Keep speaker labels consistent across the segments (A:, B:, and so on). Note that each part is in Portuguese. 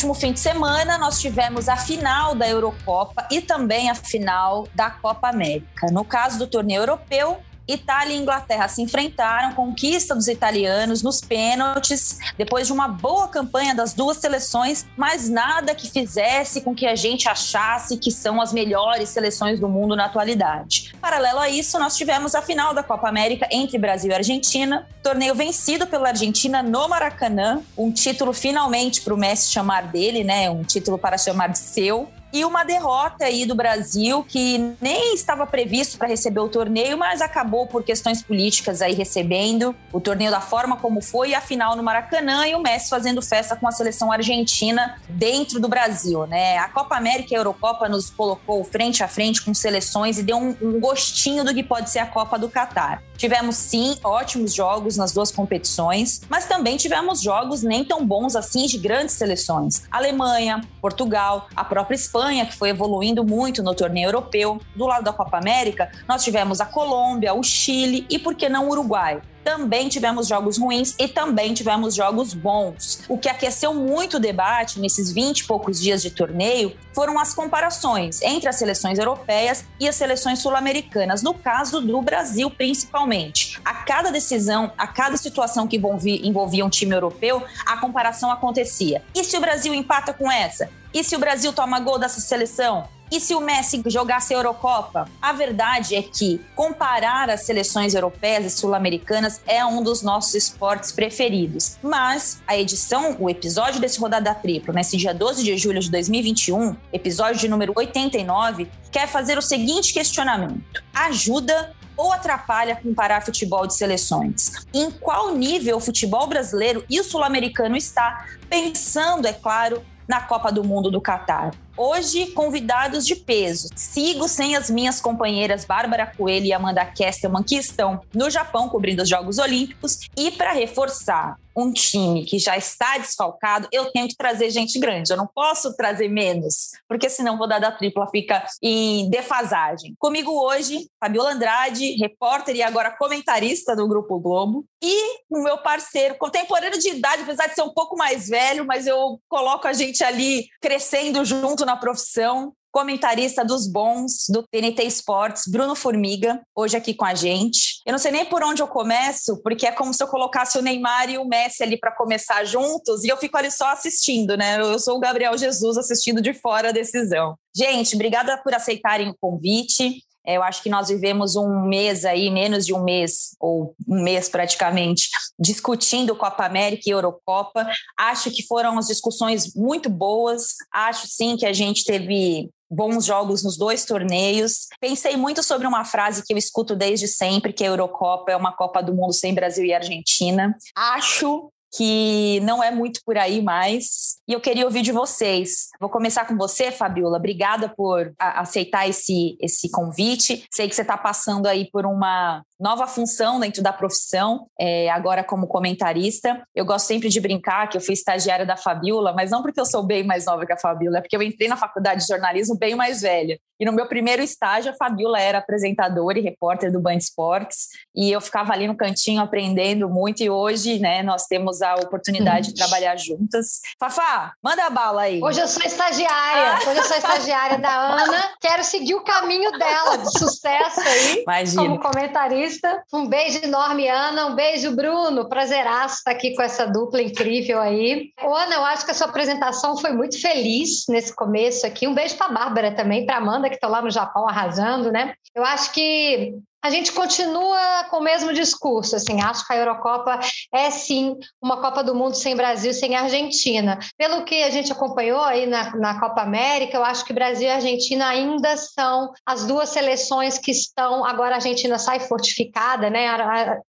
A: último fim de semana, nós tivemos a final da Eurocopa e também a final da Copa América. No caso do torneio europeu, Itália e Inglaterra se enfrentaram, conquista dos italianos nos pênaltis, depois de uma boa campanha das duas seleções, mas nada que fizesse com que a gente achasse que são as melhores seleções do mundo na atualidade. Paralelo a isso, nós tivemos a final da Copa América entre Brasil e Argentina, torneio vencido pela Argentina no Maracanã, um título finalmente para o Messi chamar dele, né? Um título para chamar de seu e uma derrota aí do Brasil que nem estava previsto para receber o torneio, mas acabou por questões políticas aí recebendo o torneio da forma como foi e a final no Maracanã e o Messi fazendo festa com a seleção argentina dentro do Brasil, né? A Copa América e a Eurocopa nos colocou frente a frente com seleções e deu um, um gostinho do que pode ser a Copa do Catar. Tivemos sim ótimos jogos nas duas competições, mas também tivemos jogos nem tão bons assim de grandes seleções. Alemanha, Portugal, a própria Espanha, que foi evoluindo muito no torneio europeu. Do lado da Copa América, nós tivemos a Colômbia, o Chile e, por que não, o Uruguai também tivemos jogos ruins e também tivemos jogos bons. O que aqueceu muito o debate nesses 20 e poucos dias de torneio foram as comparações entre as seleções europeias e as seleções sul-americanas, no caso do Brasil principalmente. A cada decisão, a cada situação que envolvia, um time europeu, a comparação acontecia. E se o Brasil empata com essa? E se o Brasil toma gol dessa seleção? E se o Messi jogasse a Eurocopa? A verdade é que comparar as seleções europeias e sul-americanas é um dos nossos esportes preferidos. Mas a edição, o episódio desse Rodada Triplo, nesse dia 12 de julho de 2021, episódio de número 89, quer fazer o seguinte questionamento: ajuda ou atrapalha comparar futebol de seleções? Em qual nível o futebol brasileiro e o sul-americano está? Pensando, é claro, na Copa do Mundo do Catar. Hoje, convidados de peso. Sigo sem as minhas companheiras Bárbara Coelho e Amanda Kestelman, que estão no Japão cobrindo os Jogos Olímpicos. E para reforçar um time que já está desfalcado, eu tenho que trazer gente grande. Eu não posso trazer menos, porque senão vou dar da tripla fica em defasagem. Comigo hoje, Fabiola Andrade, repórter e agora comentarista do Grupo Globo, e o meu parceiro, contemporâneo de idade, apesar de ser um pouco mais velho, mas eu coloco a gente ali crescendo junto na profissão comentarista dos bons do TNT Esportes, Bruno Formiga, hoje aqui com a gente. Eu não sei nem por onde eu começo, porque é como se eu colocasse o Neymar e o Messi ali para começar juntos e eu fico ali só assistindo, né? Eu sou o Gabriel Jesus assistindo de fora a decisão. Gente, obrigada por aceitarem o convite. É, eu acho que nós vivemos um mês aí, menos de um mês, ou um mês praticamente, discutindo Copa América e Eurocopa. Acho que foram as discussões muito boas. Acho sim que a gente teve bons jogos nos dois torneios. Pensei muito sobre uma frase que eu escuto desde sempre, que a Eurocopa é uma Copa do Mundo sem Brasil e Argentina. Acho que não é muito por aí mais. E eu queria ouvir de vocês. Vou começar com você, Fabiola. Obrigada por aceitar esse, esse convite. Sei que você está passando aí por uma nova função dentro da profissão, é, agora como comentarista. Eu gosto sempre de brincar que eu fui estagiária da Fabiola, mas não porque eu sou bem mais nova que a Fabiola, é porque eu entrei na faculdade de jornalismo bem mais velha. E no meu primeiro estágio, a Fabiola era apresentadora e repórter do Band Esportes, e eu ficava ali no cantinho aprendendo muito, e hoje, né, nós temos a oportunidade de trabalhar juntas. Fafá, manda a bala aí.
B: Hoje eu sou estagiária, hoje eu sou estagiária da Ana, quero seguir o caminho dela de sucesso aí, Imagina. como comentarista um beijo enorme, Ana. Um beijo, Bruno. Prazeraço estar aqui com essa dupla incrível aí. Ana, eu acho que a sua apresentação foi muito feliz nesse começo aqui. Um beijo para Bárbara também, para Amanda, que está lá no Japão arrasando, né? Eu acho que a gente continua com o mesmo discurso, assim, acho que a Eurocopa é sim uma Copa do Mundo sem Brasil, sem Argentina. Pelo que a gente acompanhou aí na, na Copa América, eu acho que Brasil e Argentina ainda são as duas seleções que estão, agora a Argentina sai fortificada, né?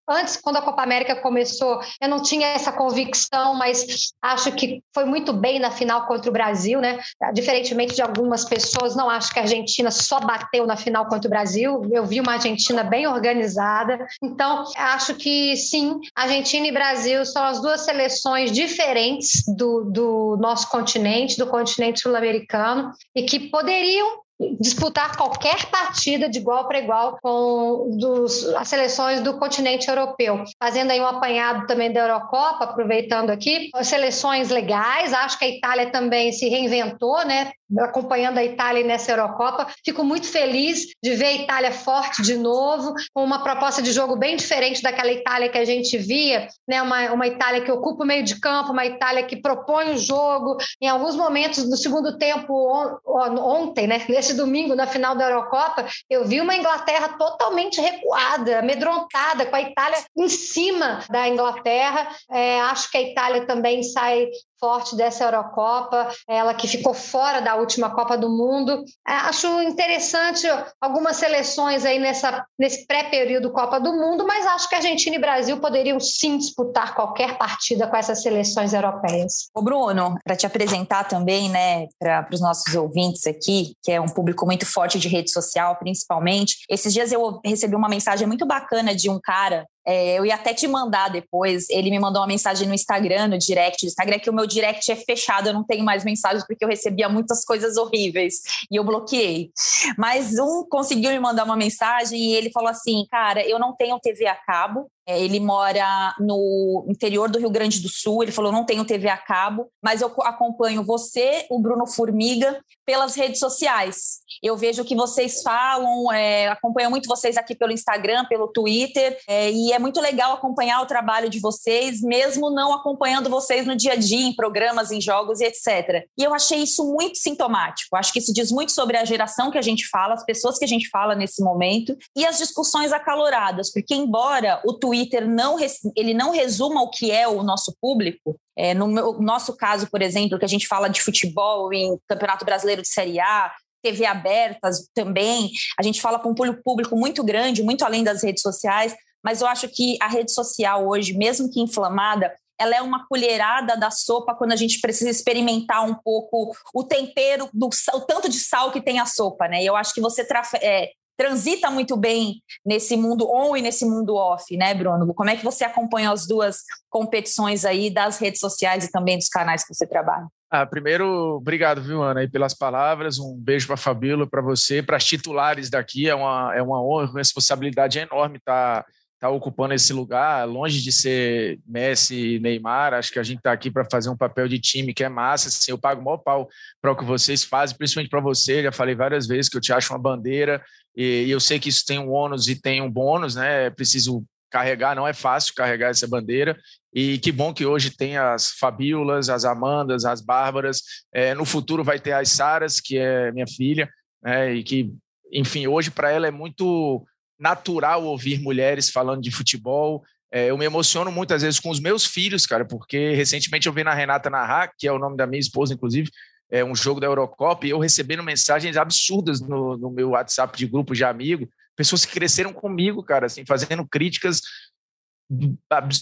B: Antes, quando a Copa América começou, eu não tinha essa convicção, mas acho que foi muito bem na final contra o Brasil, né? Diferentemente de algumas pessoas, não acho que a Argentina só bateu na final contra o Brasil. Eu vi uma Argentina bem organizada. Então, acho que sim, Argentina e Brasil são as duas seleções diferentes do, do nosso continente, do continente sul-americano, e que poderiam disputar qualquer partida de igual para igual com dos, as seleções do continente europeu. Fazendo aí um apanhado também da Eurocopa, aproveitando aqui, seleções legais, acho que a Itália também se reinventou, né? acompanhando a Itália nessa Eurocopa. Fico muito feliz de ver a Itália forte de novo, com uma proposta de jogo bem diferente daquela Itália que a gente via, né? uma, uma Itália que ocupa o meio de campo, uma Itália que propõe o jogo. Em alguns momentos do segundo tempo, on, on, ontem, né? nesse domingo, na final da Eurocopa, eu vi uma Inglaterra totalmente recuada, amedrontada, com a Itália em cima da Inglaterra. É, acho que a Itália também sai forte dessa Eurocopa, ela que ficou fora da última Copa do Mundo. É, acho interessante algumas seleções aí nessa, nesse pré-período Copa do Mundo, mas acho que Argentina e Brasil poderiam sim disputar qualquer partida com essas seleções europeias.
A: O Bruno, para te apresentar também, né, para os nossos ouvintes aqui, que é um público muito forte de rede social, principalmente. Esses dias eu recebi uma mensagem muito bacana de um cara é, eu ia até te mandar depois. Ele me mandou uma mensagem no Instagram, no direct do Instagram, que o meu direct é fechado, eu não tenho mais mensagens porque eu recebia muitas coisas horríveis e eu bloqueei. Mas um conseguiu me mandar uma mensagem e ele falou assim: Cara, eu não tenho TV a cabo, ele mora no interior do Rio Grande do Sul. Ele falou: não tenho TV a cabo, mas eu acompanho você, o Bruno Formiga, pelas redes sociais. Eu vejo o que vocês falam, é, acompanho muito vocês aqui pelo Instagram, pelo Twitter, é, e é muito legal acompanhar o trabalho de vocês, mesmo não acompanhando vocês no dia a dia, em programas, em jogos e etc. E eu achei isso muito sintomático. Acho que isso diz muito sobre a geração que a gente fala, as pessoas que a gente fala nesse momento e as discussões acaloradas, porque embora o Twitter Twitter não, ele não resuma o que é o nosso público. É, no meu, nosso caso, por exemplo, que a gente fala de futebol em Campeonato Brasileiro de Série A, TV abertas também, a gente fala com um público muito grande, muito além das redes sociais, mas eu acho que a rede social hoje, mesmo que inflamada, ela é uma colherada da sopa quando a gente precisa experimentar um pouco o tempero, do, o tanto de sal que tem a sopa, né? Eu acho que você é, transita muito bem nesse mundo on e nesse mundo off, né, Bruno? Como é que você acompanha as duas competições aí das redes sociais e também dos canais que você trabalha?
C: Ah, primeiro, obrigado, viu, Ana, aí pelas palavras. Um beijo para a Fabíola, para você, para as titulares daqui. É uma, é uma honra, uma responsabilidade enorme estar. Tá tá ocupando esse lugar, longe de ser Messi e Neymar, acho que a gente está aqui para fazer um papel de time que é massa, assim, eu pago o maior pau para o que vocês fazem, principalmente para você, já falei várias vezes que eu te acho uma bandeira, e, e, eu sei que isso tem um ônus e tem um bônus, né, é preciso carregar, não é fácil carregar essa bandeira, e que bom que hoje tem as Fabíolas, as Amandas, as Bárbaras, é, no futuro vai ter as Saras, que é minha filha, né, e que, enfim, hoje para ela é muito natural ouvir mulheres falando de futebol. É, eu me emociono muitas vezes com os meus filhos, cara, porque recentemente eu vi na Renata narrar, que é o nome da minha esposa, inclusive, é um jogo da Eurocopa, e eu recebendo mensagens absurdas no, no meu WhatsApp de grupo de amigo, pessoas que cresceram comigo, cara, assim, fazendo críticas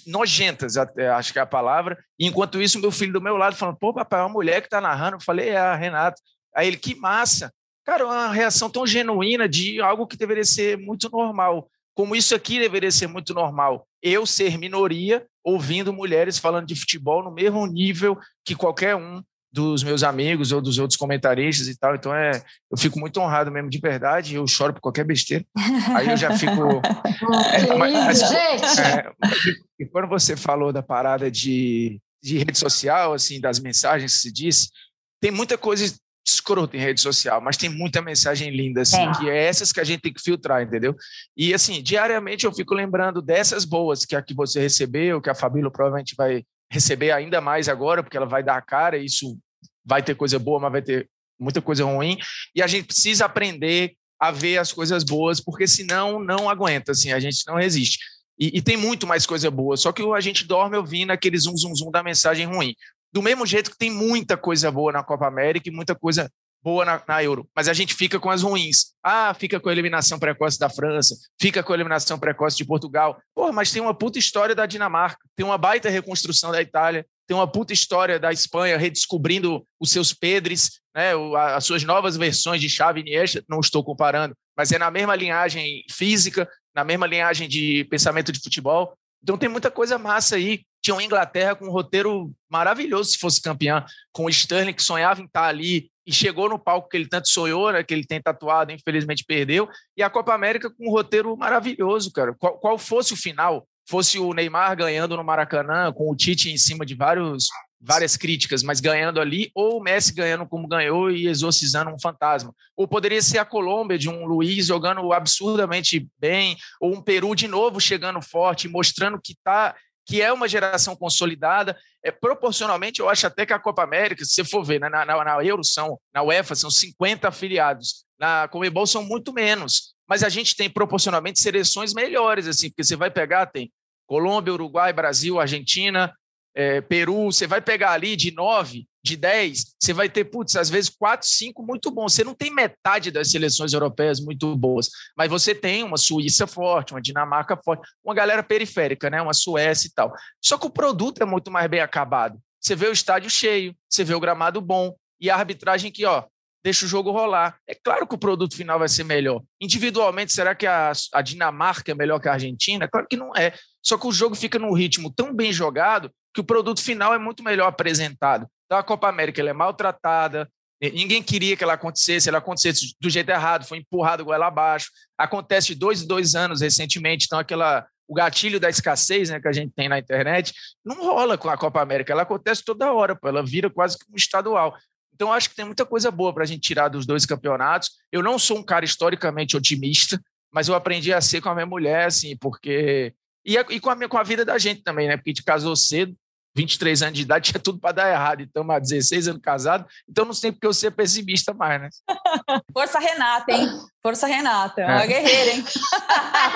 C: nojentas, acho que é a palavra. E enquanto isso, meu filho do meu lado falando: pô, papai, é uma mulher que tá narrando. Eu falei: é a Renata. Aí ele: que massa. Cara, uma reação tão genuína de algo que deveria ser muito normal. Como isso aqui deveria ser muito normal. Eu ser minoria, ouvindo mulheres falando de futebol no mesmo nível que qualquer um dos meus amigos ou dos outros comentaristas e tal. Então é, eu fico muito honrado mesmo de verdade. Eu choro por qualquer besteira. Aí eu já fico.
B: é, mas, gente! É,
C: e quando você falou da parada de, de rede social, assim, das mensagens que se diz, tem muita coisa escroto em rede social, mas tem muita mensagem linda, assim, é. que é essas que a gente tem que filtrar, entendeu? E, assim, diariamente eu fico lembrando dessas boas, que a que você recebeu, que a Fabíola provavelmente vai receber ainda mais agora, porque ela vai dar a cara, isso vai ter coisa boa, mas vai ter muita coisa ruim, e a gente precisa aprender a ver as coisas boas, porque senão não aguenta, assim, a gente não resiste. E, e, tem muito mais coisa boa, só que a gente dorme ouvindo aquele zum, zum, zum da mensagem ruim. Do mesmo jeito que tem muita coisa boa na Copa América e muita coisa boa na, na, Euro, mas a gente fica com as ruins. Ah, fica com a eliminação precoce da França, fica com a eliminação precoce de Portugal. Pô, mas tem uma puta história da Dinamarca, tem uma baita reconstrução da Itália, tem uma puta história da Espanha redescobrindo os seus Pedres, né, as suas novas versões de Xavi e Iniesta, não estou comparando, mas é na mesma linhagem física, na mesma linhagem de pensamento de futebol. Então tem muita coisa massa aí tinha uma Inglaterra com um roteiro maravilhoso se fosse campeã, com o Sterling que sonhava em estar ali e chegou no palco que ele tanto sonhou, né, que ele tem tatuado, infelizmente perdeu, e a Copa América com um roteiro maravilhoso, cara. Qual, qual fosse o final? Fosse o Neymar ganhando no Maracanã, com o Tite em cima de vários várias críticas, mas ganhando ali, ou o Messi ganhando como ganhou e exorcizando um fantasma. Ou poderia ser a Colômbia de um Luiz jogando absurdamente bem, ou um Peru de novo chegando forte, mostrando que tá que é uma geração consolidada. É, proporcionalmente, eu acho até que a Copa América, se você for ver, né, na, na, na Euro são, na UEFA são 50 afiliados, na Comebol são muito menos, mas a gente tem proporcionalmente seleções melhores, assim, porque você vai pegar, tem Colômbia, Uruguai, Brasil, Argentina, é, Peru, você vai pegar ali de nove, de dez, você vai ter, putz, às vezes quatro, cinco muito bons. Você não tem metade das seleções europeias muito boas, mas você tem uma Suíça forte, uma Dinamarca forte, uma galera periférica, né? Uma Suécia e tal. Só que o produto é muito mais bem acabado. Você vê o estádio cheio, você vê o gramado bom e a arbitragem que, ó, deixa o jogo rolar. É claro que o produto final vai ser melhor. Individualmente, será que a, a Dinamarca é melhor que a Argentina? Claro que não é. Só que o jogo fica num ritmo tão bem jogado que o produto final é muito melhor apresentado. Então, a Copa América ela é maltratada, ninguém queria que ela acontecesse, ela acontecesse do jeito errado, foi empurrado goela abaixo. Acontece dois em dois anos recentemente, então aquela o gatilho da escassez né, que a gente tem na internet não rola com a Copa América, ela acontece toda hora, pô, ela vira quase que um estadual. Então, acho que tem muita coisa boa para a gente tirar dos dois campeonatos. Eu não sou um cara historicamente otimista, mas eu aprendi a ser com a minha mulher, assim, porque e, e com, a, com a vida da gente também, né? Porque a gente casou cedo, 23 anos de idade, tinha tudo para dar errado. Então, há 16 anos casado, então não sei porque eu ser pessimista mais, né?
A: Força Renata, hein? Força Renata, é uma é. guerreira, hein?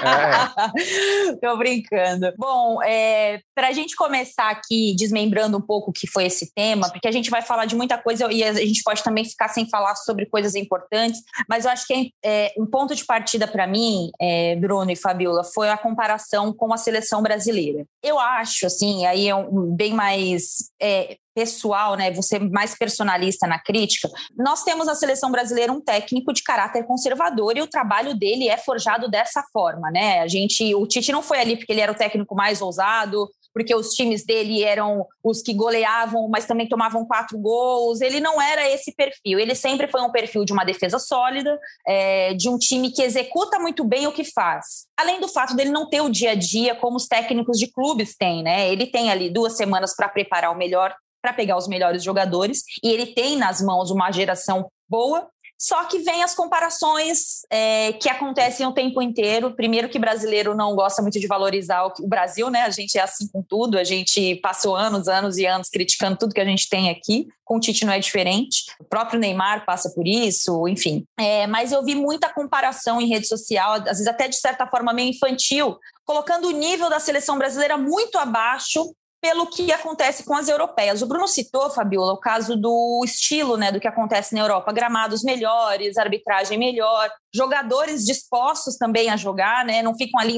A: É. Tô brincando. Bom, é, para a gente começar aqui desmembrando um pouco o que foi esse tema, porque a gente vai falar de muita coisa e a gente pode também ficar sem falar sobre coisas importantes, mas eu acho que é, um ponto de partida para mim, é, Bruno e Fabiola, foi a comparação com a seleção brasileira. Eu acho, assim, aí é um, bem mais é, pessoal, né, você mais personalista na crítica, nós temos na seleção brasileira um técnico de caráter conservador e o trabalho dele é forjado dessa forma, né? A gente, o Tite não foi ali porque ele era o técnico mais ousado, porque os times dele eram os que goleavam, mas também tomavam quatro gols. Ele não era esse perfil. Ele sempre foi um perfil de uma defesa sólida, é, de um time que executa muito bem o que faz. Além do fato dele não ter o dia a dia como os técnicos de clubes têm, né? Ele tem ali duas semanas para preparar o melhor para pegar os melhores jogadores e ele tem nas mãos uma geração boa. Só que vem as comparações é, que acontecem o tempo inteiro. Primeiro que brasileiro não gosta muito de valorizar o, o Brasil, né? A gente é assim com tudo. A gente passou anos, anos e anos criticando tudo que a gente tem aqui. Com o Tite não é diferente. O próprio Neymar passa por isso, enfim. É, mas eu vi muita comparação em rede social, às vezes até de certa forma meio infantil, colocando o nível da seleção brasileira muito abaixo pelo que acontece com as europeias. O Bruno citou, Fabiola, o caso do estilo, né, do que acontece na Europa, gramados melhores, arbitragem melhor, jogadores dispostos também a jogar, né, não ficam ali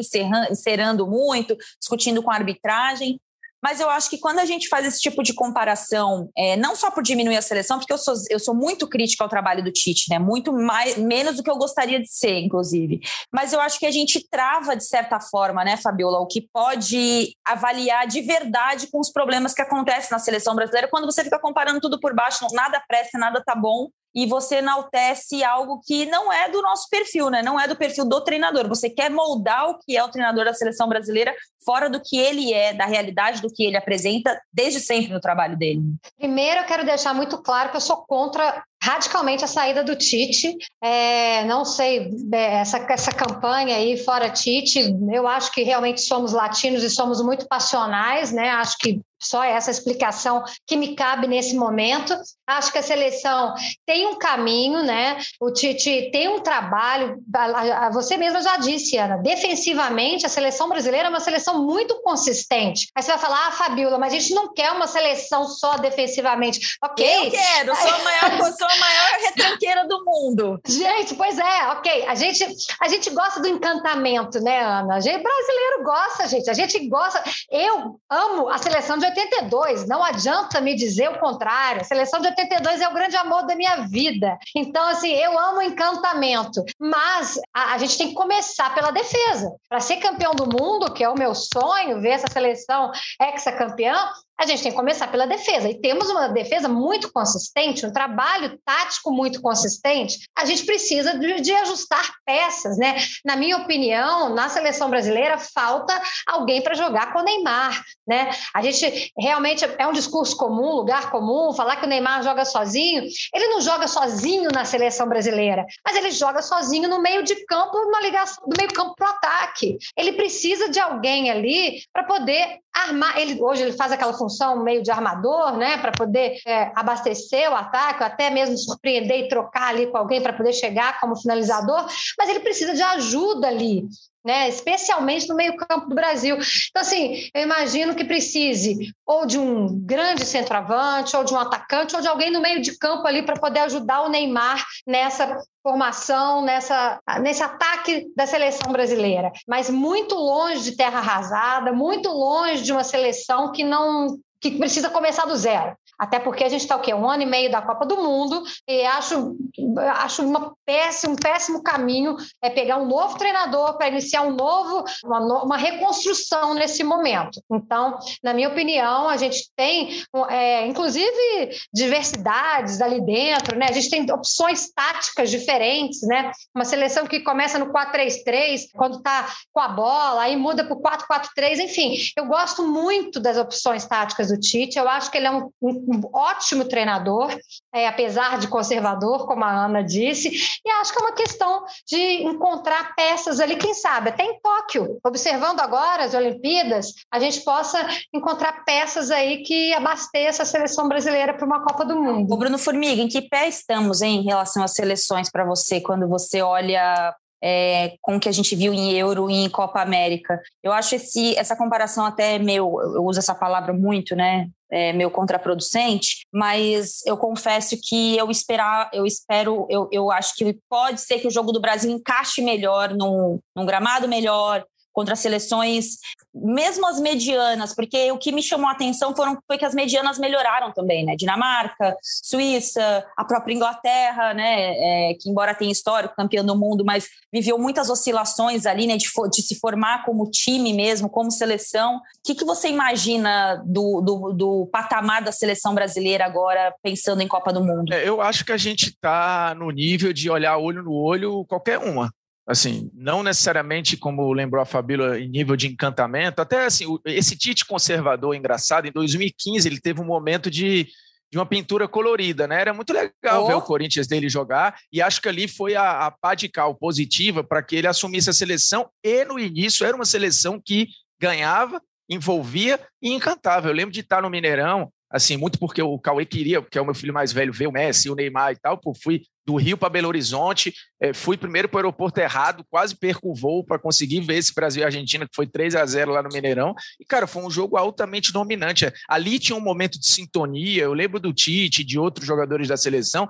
A: encerrando muito, discutindo com a arbitragem. Mas eu acho que quando a gente faz esse tipo de comparação, é, não só por diminuir a seleção, porque eu sou, eu sou muito crítica ao trabalho do Tite, né? Muito mais, menos do que eu gostaria de ser, inclusive. Mas eu acho que a gente trava, de certa forma, né, Fabiola, o que pode avaliar de verdade com os problemas que acontecem na seleção brasileira quando você fica comparando tudo por baixo, nada presta, nada tá bom e você enaltece algo que não é do nosso perfil, né? Não é do perfil do treinador. Você quer moldar o que é o treinador da seleção brasileira fora do que ele é, da realidade do que ele apresenta desde sempre no trabalho dele.
B: Primeiro, eu quero deixar muito claro que eu sou contra radicalmente a saída do Tite. É, não sei, é, essa, essa campanha aí fora Tite, eu acho que realmente somos latinos e somos muito passionais, né? Acho que só essa explicação que me cabe nesse momento. Acho que a seleção tem um caminho, né? O Tite tem um trabalho. Você mesma já disse, Ana, defensivamente, a seleção brasileira é uma seleção muito consistente. Aí você vai falar, ah, Fabiola, mas a gente não quer uma seleção só defensivamente. Ok.
A: Eu quero, sou a maior, sou a maior retranqueira do mundo.
B: Gente, pois é, ok. A gente, a gente gosta do encantamento, né, Ana? A gente brasileiro gosta, gente. A gente gosta. Eu amo a seleção de 82, não adianta me dizer o contrário. A seleção de 82 é o grande amor da minha vida. Então, assim, eu amo encantamento, mas a, a gente tem que começar pela defesa. Para ser campeão do mundo, que é o meu sonho, ver essa seleção ex-campeã, a gente tem que começar pela defesa. E temos uma defesa muito consistente, um trabalho tático muito consistente. A gente precisa de, de, ajustar peças, né? Na minha opinião, na seleção brasileira, falta alguém para jogar com o Neymar, né? A gente realmente é um discurso comum, lugar comum, falar que o Neymar joga sozinho. Ele não joga sozinho na seleção brasileira, mas ele joga sozinho no meio de campo, numa ligação do meio campo para o ataque. Ele precisa de alguém ali para poder armar. Ele hoje ele faz aquela função meio de armador, né, para poder é, abastecer o ataque, até mesmo surpreender e trocar ali com alguém para poder chegar como finalizador, mas ele precisa de ajuda ali. Né, especialmente no meio-campo do Brasil. Então, assim, eu imagino que precise ou de um grande centroavante, ou de um atacante, ou de alguém no meio de campo ali para poder ajudar o Neymar nessa formação, nessa, nesse ataque da seleção brasileira. Mas muito longe de terra arrasada, muito longe de uma seleção que não que precisa começar do zero. Até porque a gente está o quê? Um ano e meio da Copa do Mundo e acho, acho uma péssimo, um péssimo caminho é pegar um novo treinador para iniciar um novo, uma, uma, reconstrução nesse momento. Então, na minha opinião, a gente tem, é, inclusive, diversidades ali dentro, né? A gente tem opções táticas diferentes, né? Uma seleção que começa no 4-3-3, quando está com a bola, aí muda para o 4-4-3, enfim. Eu gosto muito das opções táticas do Tite, eu acho que ele é um, um ótimo treinador, é, apesar de conservador, como a Ana disse, e acho que é uma questão de encontrar peças ali, quem sabe, até em Tóquio, observando agora as Olimpíadas, a gente possa encontrar peças aí que abasteça a seleção brasileira para uma Copa do Mundo.
A: O Bruno Formiga, em que pé estamos hein, em relação às seleções para você, quando você olha é, com o que a gente viu em Euro e em Copa América. Eu acho esse, essa comparação até meio, eu uso essa palavra muito, né? É, meio contraproducente, mas eu confesso que eu esperar, eu espero, eu, eu acho que pode ser que o jogo do Brasil encaixe melhor num, num gramado melhor, contra seleções, mesmo as medianas, porque o que me chamou a atenção foram, foi que as medianas melhoraram também, né? Dinamarca, Suíça, a própria Inglaterra, né? É, que embora tenha histórico, campeão do mundo, mas viveu muitas oscilações ali, né? De, de se formar como time mesmo, como seleção. O que, que você imagina do, do, do patamar da seleção brasileira agora, pensando em Copa do Mundo?
C: É, eu acho que a gente está no nível de olhar olho no olho qualquer uma assim, não necessariamente como lembrou a Fabíola em nível de encantamento, até assim, esse Tite conservador engraçado, em 2015 ele teve um momento de, de uma pintura colorida, né? Era muito legal oh. ver o Corinthians dele jogar e acho que ali foi a, a pá de cal positiva para que ele assumisse a seleção e no início era uma seleção que ganhava, envolvia e encantava. Eu lembro de estar no Mineirão, assim, muito porque o Cauê queria, porque é o meu filho mais velho, ver o Messi, o Neymar e tal, pô, fui do Rio para Belo Horizonte. É, fui primeiro para o aeroporto errado, quase perco o voo para conseguir ver esse Brasil e Argentina, que foi 3 a 0 lá no Mineirão. E, cara, foi um jogo altamente dominante. Ali tinha um momento de sintonia. Eu lembro do Tite, de outros jogadores da seleção.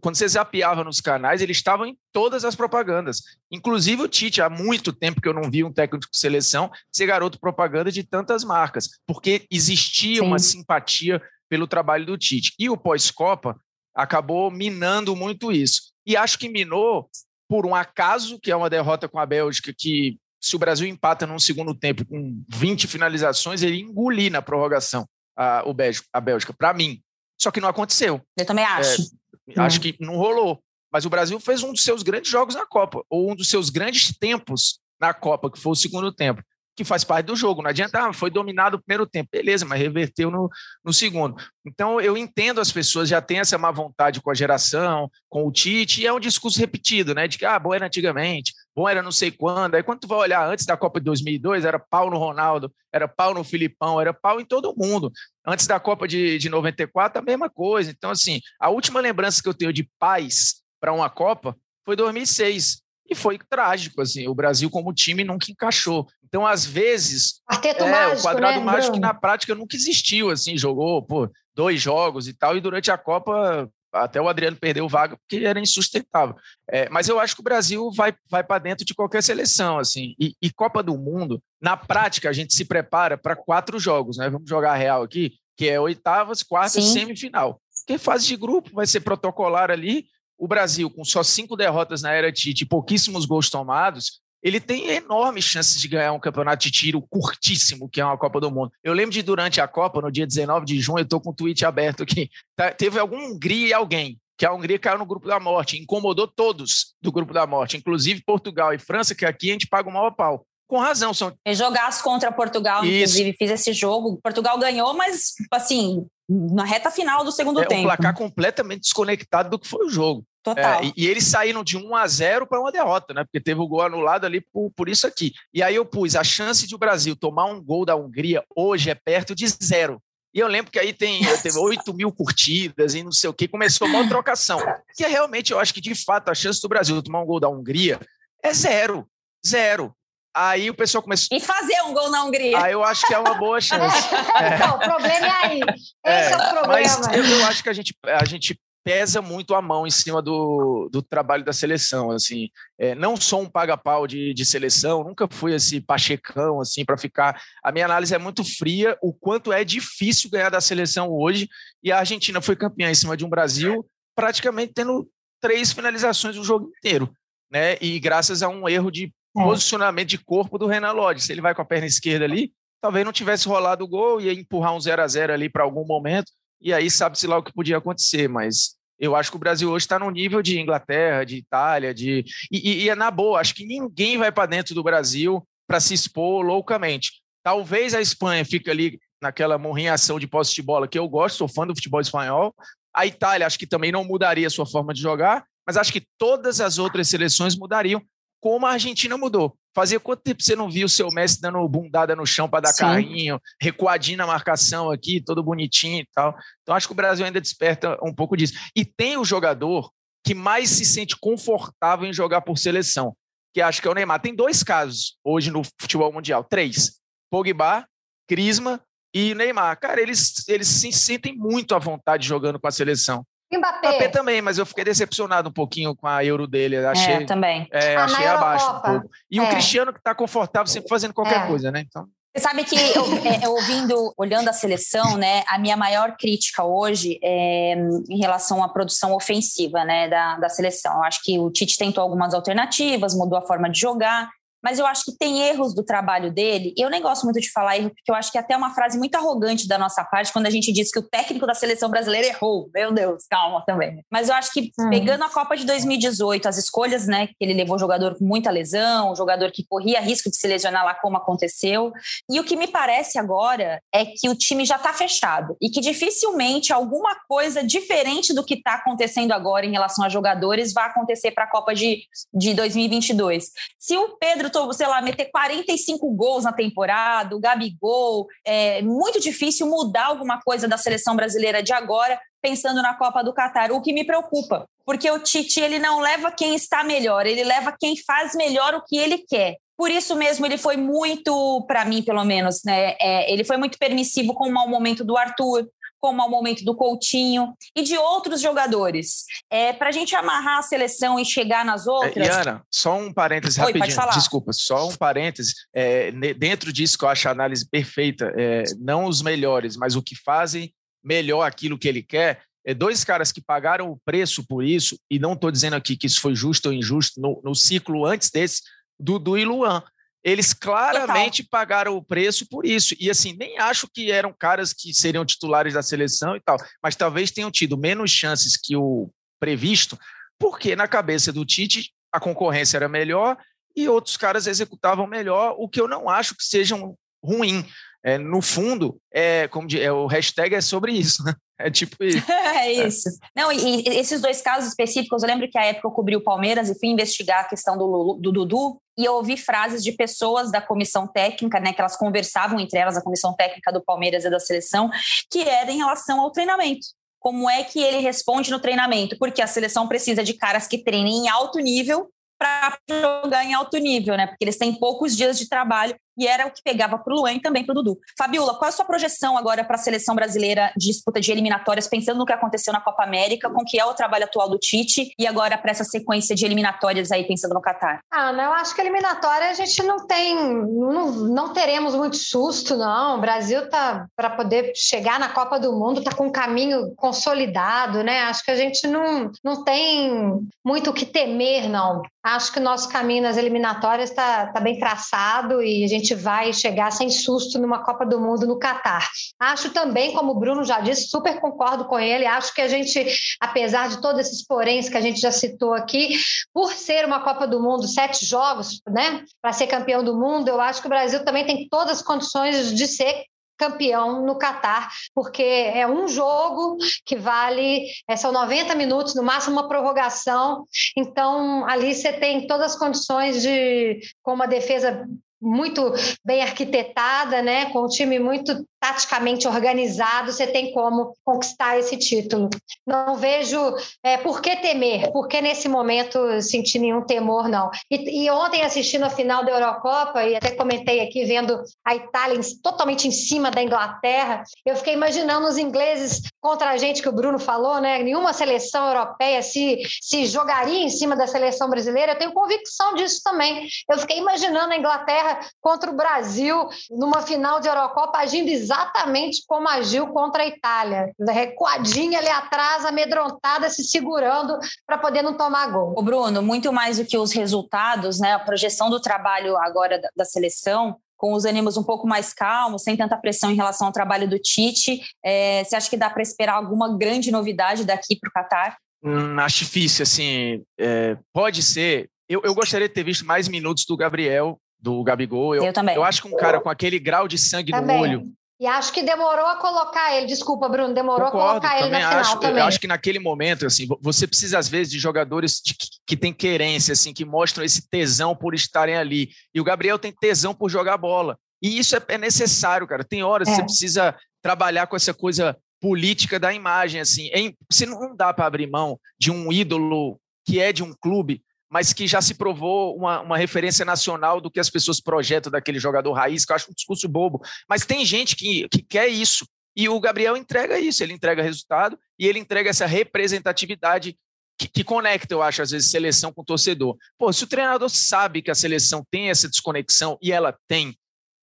C: Quando você zapeava nos canais, eles estavam em todas as propagandas. Inclusive o Tite, há muito tempo que eu não vi um técnico de seleção ser garoto propaganda de tantas marcas, porque existia Sim. uma simpatia pelo trabalho do Tite. E o pós-Copa, acabou minando muito isso. E acho que minou por um acaso, que é uma derrota com a Bélgica, que se o Brasil empata num segundo tempo com 20 finalizações, ele engolir na prorrogação a, o Bélgica, a Bélgica, para mim. Só que não aconteceu.
A: Eu também acho.
C: É, acho que não rolou. Mas o Brasil fez um dos seus grandes jogos na Copa, ou um dos seus grandes tempos na Copa, que foi o segundo tempo que faz parte do jogo. Não adianta, ah, foi dominado o primeiro tempo, beleza, mas reverteu no, no segundo. Então, eu entendo as pessoas já têm essa má vontade com a geração, com o Tite, e é um discurso repetido, né? De que, ah, bom era antigamente, bom era não sei quando. Aí, quando tu vai olhar antes da Copa de 2002, era pau no Ronaldo, era pau no Filipão, era pau em todo mundo. Antes da Copa de, de 94, a mesma coisa. Então, assim, a última lembrança que eu tenho de paz para uma Copa foi 2006 e foi trágico, assim, o Brasil como time nunca encaixou. Então, às vezes,
B: é, mágico,
C: o quadrado
B: né,
C: mágico que na prática nunca existiu, assim, jogou pô, dois jogos e tal, e durante a Copa até o Adriano perdeu o vaga porque era insustentável. É, mas eu acho que o Brasil vai, vai para dentro de qualquer seleção, assim. E, e, Copa do Mundo, Na prática, a gente se prepara para quatro jogos, né? Vamos jogar real aqui, que é oitavas, quartas e semifinal. Porque fase de grupo vai ser protocolar ali. O Brasil, com só cinco derrotas na era Tite e pouquíssimos gols tomados, ele tem enormes chances de ganhar um campeonato de tiro curtíssimo, que é uma Copa do Mundo. Eu lembro de durante a Copa, no dia 19 de junho, eu estou com o tweet aberto aqui. Tá, teve algum Hungria e alguém, que a Hungria caiu no grupo da morte, incomodou todos do grupo da morte, inclusive Portugal e França, que aqui a gente paga o maior pau. Com razão, são.
A: Jogasse contra Portugal, Isso. inclusive, fiz esse jogo. Portugal ganhou, mas, assim, na reta final do segundo
C: é,
A: tempo.
C: Um placar completamente desconectado do que foi o jogo.
A: Total.
C: É, e, eles saíram de 1 a 0 para uma derrota, né? Porque teve o gol anulado ali por, por isso aqui. E aí eu pus a chance de o Brasil tomar um gol da Hungria hoje é perto de zero. E eu lembro que aí tem, teve 8 mil curtidas e não sei o que, começou uma trocação. Que é realmente, eu acho que de fato a chance do Brasil tomar um gol da Hungria é zero. Zero. Aí o pessoal começou.
A: E fazer um gol na Hungria.
C: Aí eu acho que é uma boa chance.
B: é. Não, o problema é aí. Esse é, é o problema. Mas
C: eu, eu, acho que a gente, a gente pesa muito a mão em cima do, do trabalho da seleção. Assim, é, não sou um paga-pau de, de seleção, nunca fui esse pachecão assim para ficar. A minha análise é muito fria, o quanto é difícil ganhar da seleção hoje. E a Argentina foi campeã em cima de um Brasil, praticamente tendo três finalizações o jogo inteiro. Né? E graças a um erro de é. posicionamento de corpo do Renan Lodge. Se ele vai com a perna esquerda ali, talvez não tivesse rolado o gol, ia empurrar um 0 a 0 ali para algum momento, e aí sabe-se lá o que podia acontecer, mas eu acho que o Brasil hoje está no nível de Inglaterra, de Itália, de e, e é na boa, acho que ninguém vai para dentro do Brasil para se expor loucamente. Talvez a Espanha fique ali naquela morrinhação de posse de bola que eu gosto, sou fã do futebol espanhol. A Itália acho que também não mudaria a sua forma de jogar, mas acho que todas as outras seleções mudariam, como a Argentina mudou. Fazia quanto tempo você não viu o seu Messi dando bundada no chão para dar Sim. carrinho, recuadinho na marcação aqui, todo bonitinho e tal. Então acho que o Brasil ainda desperta um pouco disso. E tem o jogador que mais se sente confortável em jogar por seleção, que acho que é o Neymar. Tem dois casos hoje no futebol mundial, três: Pogba, Crisma e Neymar. Cara, eles, eles se sentem muito à vontade jogando com a seleção.
B: Mbappé.
C: Mbappé também, mas eu fiquei decepcionado um pouquinho com a Euro dele. Achei,
A: é, também.
C: É, ah, achei abaixo um pouco. E é. o Cristiano que está confortável sempre fazendo qualquer é. coisa, né? Então...
A: Você sabe que eu, é, ouvindo, olhando a seleção, né, a minha maior crítica hoje é em relação à produção ofensiva, né, da, da seleção. Eu acho que o Tite tentou algumas alternativas, mudou a forma de jogar, mas eu acho que tem erros do trabalho dele. E eu nem gosto muito de falar erro, porque eu acho que é até uma frase muito arrogante da nossa parte quando a gente diz que o técnico da seleção brasileira errou. Meu Deus, calma também. Mas eu acho que hum. pegando a Copa de 2018, as escolhas, né, que ele levou jogador com muita lesão, um jogador que corria risco de se lesionar lá como aconteceu. E o que me parece agora é que o time já está fechado e que dificilmente alguma coisa diferente do que está acontecendo agora em relação a jogadores vai acontecer para a Copa de, de 2022. Se o Pedro Pedro, sei lá, meter 45 gols na temporada, o Gabigol, é muito difícil mudar alguma coisa da seleção brasileira de agora, pensando na Copa do Catar, o que me preocupa, porque o Tite ele não leva quem está melhor, ele leva quem faz melhor o que ele quer. Por isso mesmo ele foi muito, para mim pelo menos, né? É, ele foi muito permissivo com o mau momento do Arthur, como ao momento do Coutinho e de outros jogadores. É, Para a gente amarrar a seleção e chegar nas é, outras.
C: É, Ana, só um parêntese Oi, rapidinho. Desculpa, só um parêntese. É, dentro disso que eu acho a análise perfeita, é, não os melhores, mas o que fazem melhor aquilo que ele quer. É, dois caras que pagaram o preço por isso, e não estou dizendo aqui que isso foi justo ou injusto, no, no ciclo antes desse, Dudu e Luan. Eles claramente Total. pagaram o preço por isso. E assim, nem acho que eram caras que seriam titulares da seleção e tal, mas talvez tenham tido menos chances que o previsto, porque na cabeça do Tite a concorrência era melhor e outros caras executavam melhor, o que eu não acho que seja ruim. É, no fundo, é como é, o hashtag é sobre isso, né? É tipo isso.
A: é isso. Não, e, e, esses dois casos específicos, eu lembro que a época eu cobri o Palmeiras e fui investigar a questão do, do Dudu, e eu ouvi frases de pessoas da comissão técnica, né, que elas conversavam entre elas, a comissão técnica do Palmeiras e da seleção, que era em relação ao treinamento. Como é que ele responde no treinamento? Porque a seleção precisa de caras que treinem em alto nível para jogar em alto nível, né? Porque eles têm poucos dias de trabalho e era o que pegava para o Luan e também para o Dudu. Fabiola, qual é a sua projeção agora para a seleção brasileira de disputa de eliminatórias, pensando no que aconteceu na Copa América, com que é o trabalho atual do Tite e agora para essa sequência de eliminatórias aí, pensando no Catar?
B: Ah, eu acho que eliminatória a gente não tem, não, não teremos muito susto, não. O Brasil tá para poder chegar na Copa do Mundo, tá com um caminho consolidado, né? Acho que a gente não, não tem muito o que temer, não. Acho que o nosso caminho nas eliminatórias está tá bem traçado e a gente vai chegar sem susto numa Copa do Mundo no Catar. Acho também, como o Bruno já disse, super concordo com ele, acho que a gente, apesar de todos esses poréns que a gente já citou aqui, por ser uma Copa do Mundo, sete jogos, né, para ser campeão do mundo, eu acho que o Brasil também tem todas as condições de ser campeão no Catar, porque é um jogo que vale, é, são 90 minutos, no máximo uma prorrogação, então ali você tem todas as condições de, com uma defesa muito bem arquitetada, né, com um time muito taticamente organizado, você tem como conquistar esse título. Não vejo é, por que temer, por que nesse momento sentir nenhum temor, não. E, e, ontem, assistindo a final da Eurocopa, e até comentei aqui, vendo a Itália totalmente em cima da Inglaterra, eu fiquei imaginando os ingleses contra a gente, que o Bruno falou, né? Nenhuma seleção europeia se, se jogaria em cima da seleção brasileira. Eu tenho convicção disso também. Eu fiquei imaginando a Inglaterra contra o Brasil numa final de Eurocopa agindo exatamente como agiu contra a Itália. Recuadinha ali atrás, amedrontada, se segurando para poder não tomar gol.
A: O Bruno, muito mais do que os resultados, né? A projeção do trabalho agora da, da seleção, com os ânimos um pouco mais calmos, sem tanta pressão em relação ao trabalho do Tite. É, você acha que dá para esperar alguma grande novidade daqui para o Catar?
C: Hum, acho difícil, assim. É, pode ser. Eu, eu gostaria de ter visto mais minutos do Gabriel, do Gabigol. Eu,
A: eu também.
C: Eu acho que um cara com aquele grau de sangue também. no olho,
B: e acho que demorou a colocar ele. Desculpa, Bruno, demorou Concordo, a colocar ele na final
C: acho,
B: também.
C: Eu acho que naquele momento, assim, você precisa às vezes de jogadores de, que têm querência, assim, que mostram esse tesão por estarem ali. E o Gabriel tem tesão por jogar bola. E isso é, é necessário, cara. Tem horas é. que você precisa trabalhar com essa coisa política da imagem, assim. É, você não dá para abrir mão de um ídolo que é de um clube mas que já se provou uma, uma referência nacional do que as pessoas projetam daquele jogador raiz, que eu acho um discurso bobo. Mas tem gente que, que quer isso. E o Gabriel entrega isso, ele entrega resultado e ele entrega essa representatividade que, que, conecta, eu acho, às vezes, seleção com torcedor. Pô, se o treinador sabe que a seleção tem essa desconexão e ela tem,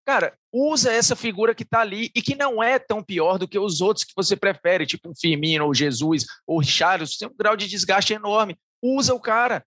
C: cara, usa essa figura que está ali e que não é tão pior do que os outros que você prefere, tipo um Firmino, ou Jesus, ou Richarlison, tem um grau de desgaste enorme. Usa o cara